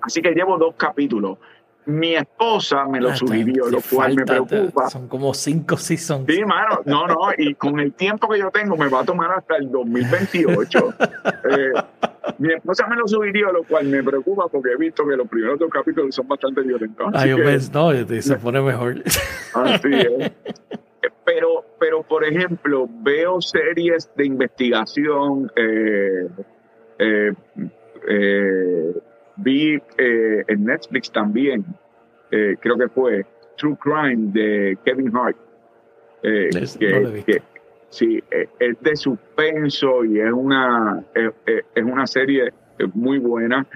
así que llevo dos capítulos. Mi esposa me lo ah, sugirió, lo cual me preocupa. Son como cinco seasons. Sí, mano, no, no, y con el tiempo que yo tengo me va a tomar hasta el 2028. *laughs* Eh, mi esposa me lo sugirió, lo cual me preocupa porque he visto que los primeros dos capítulos son bastante violentos. Ay, no, se pone mejor. *laughs* Así es. Pero, pero, por ejemplo, veo series de investigación. Eh, eh, eh Vi eh, en Netflix también, eh, creo que fue True Crime de Kevin Hart. Eh, que, sí, es de suspenso y es una, es, una serie muy buena.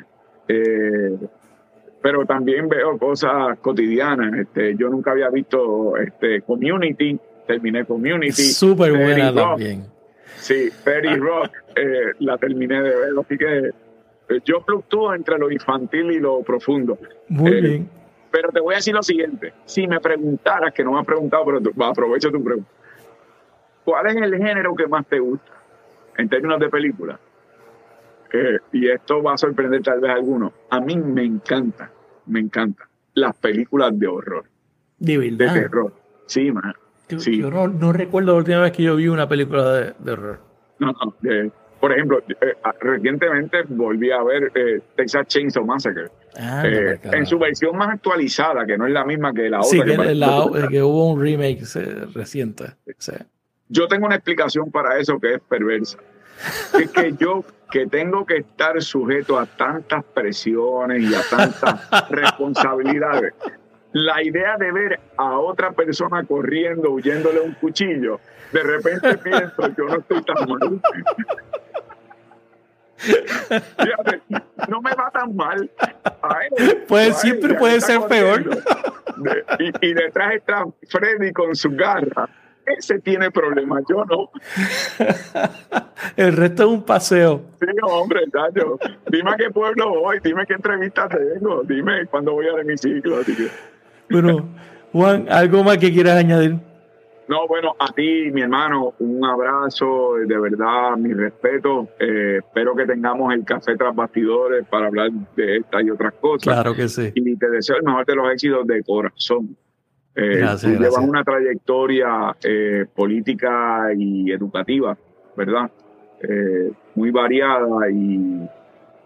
pero también veo cosas cotidianas. Este, yo nunca había visto este, Community, terminé Community. Súper buena también. Sí, Perry Rock, eh, la terminé de ver, así que eh, yo fluctúo entre lo infantil y lo profundo. Muy eh, bien. Pero te voy a decir lo siguiente, si me preguntaras, que no me has preguntado, pero aprovecho tu pregunta, ¿cuál es el género que más te gusta en términos de película? y esto va a sorprender tal vez a algunos. A mí me encanta, me encanta las películas de horror. De verdad. De terror. Sí, man. Yo, no, recuerdo la última vez que yo vi una película de, horror. No, no. Por ejemplo, eh, ah, recientemente volví a ver eh, Texas Chainsaw Massacre. Ah, eh, en su versión más actualizada, que no es la misma que la otra. Sí, que, que, hubo un remake reciente. Yo tengo una explicación para eso que es perversa. es que yo que tengo que estar sujeto a tantas presiones y a tantas *laughs* responsabilidades la idea de ver a otra persona corriendo, huyéndole un cuchillo, de repente pienso, yo no estoy tan mal. Fíjate, no me va tan mal. puede, siempre puede ser peor. y, detrás está Freddy con su garra. Ese tiene problemas, yo no. El resto es un paseo. Sí, hombre, yo. Dime a qué pueblo voy, dime qué entrevista tengo, dime cuándo voy a hemiciclo. Así que... Bueno, Juan, ¿algo más que quieras añadir? No, bueno, a ti, mi hermano, un abrazo, de verdad, mi respeto. Eh, espero que tengamos el café tras bastidores para hablar de esta y otras cosas. Claro que sí. Y te deseo el mejor de los éxitos de corazón. Eh, gracias, Llevas una trayectoria eh, política y educativa, ¿verdad? Eh, muy variada y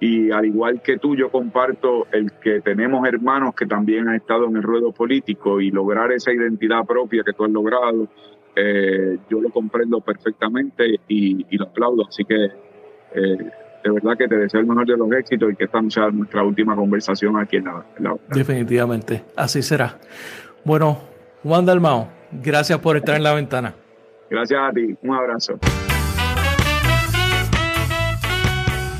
y al igual que tú, yo comparto el que tenemos hermanos que también han estado en el ruedo político y lograr esa identidad propia que tú has logrado, eh, yo lo comprendo perfectamente y, lo aplaudo. Así que eh, de verdad que te deseo el mejor de los éxitos y que esta sea nuestra última conversación aquí en la, en Definitivamente, así será. Bueno, Juan Dalmao, gracias por estar en la ventana. Gracias a ti, un abrazo.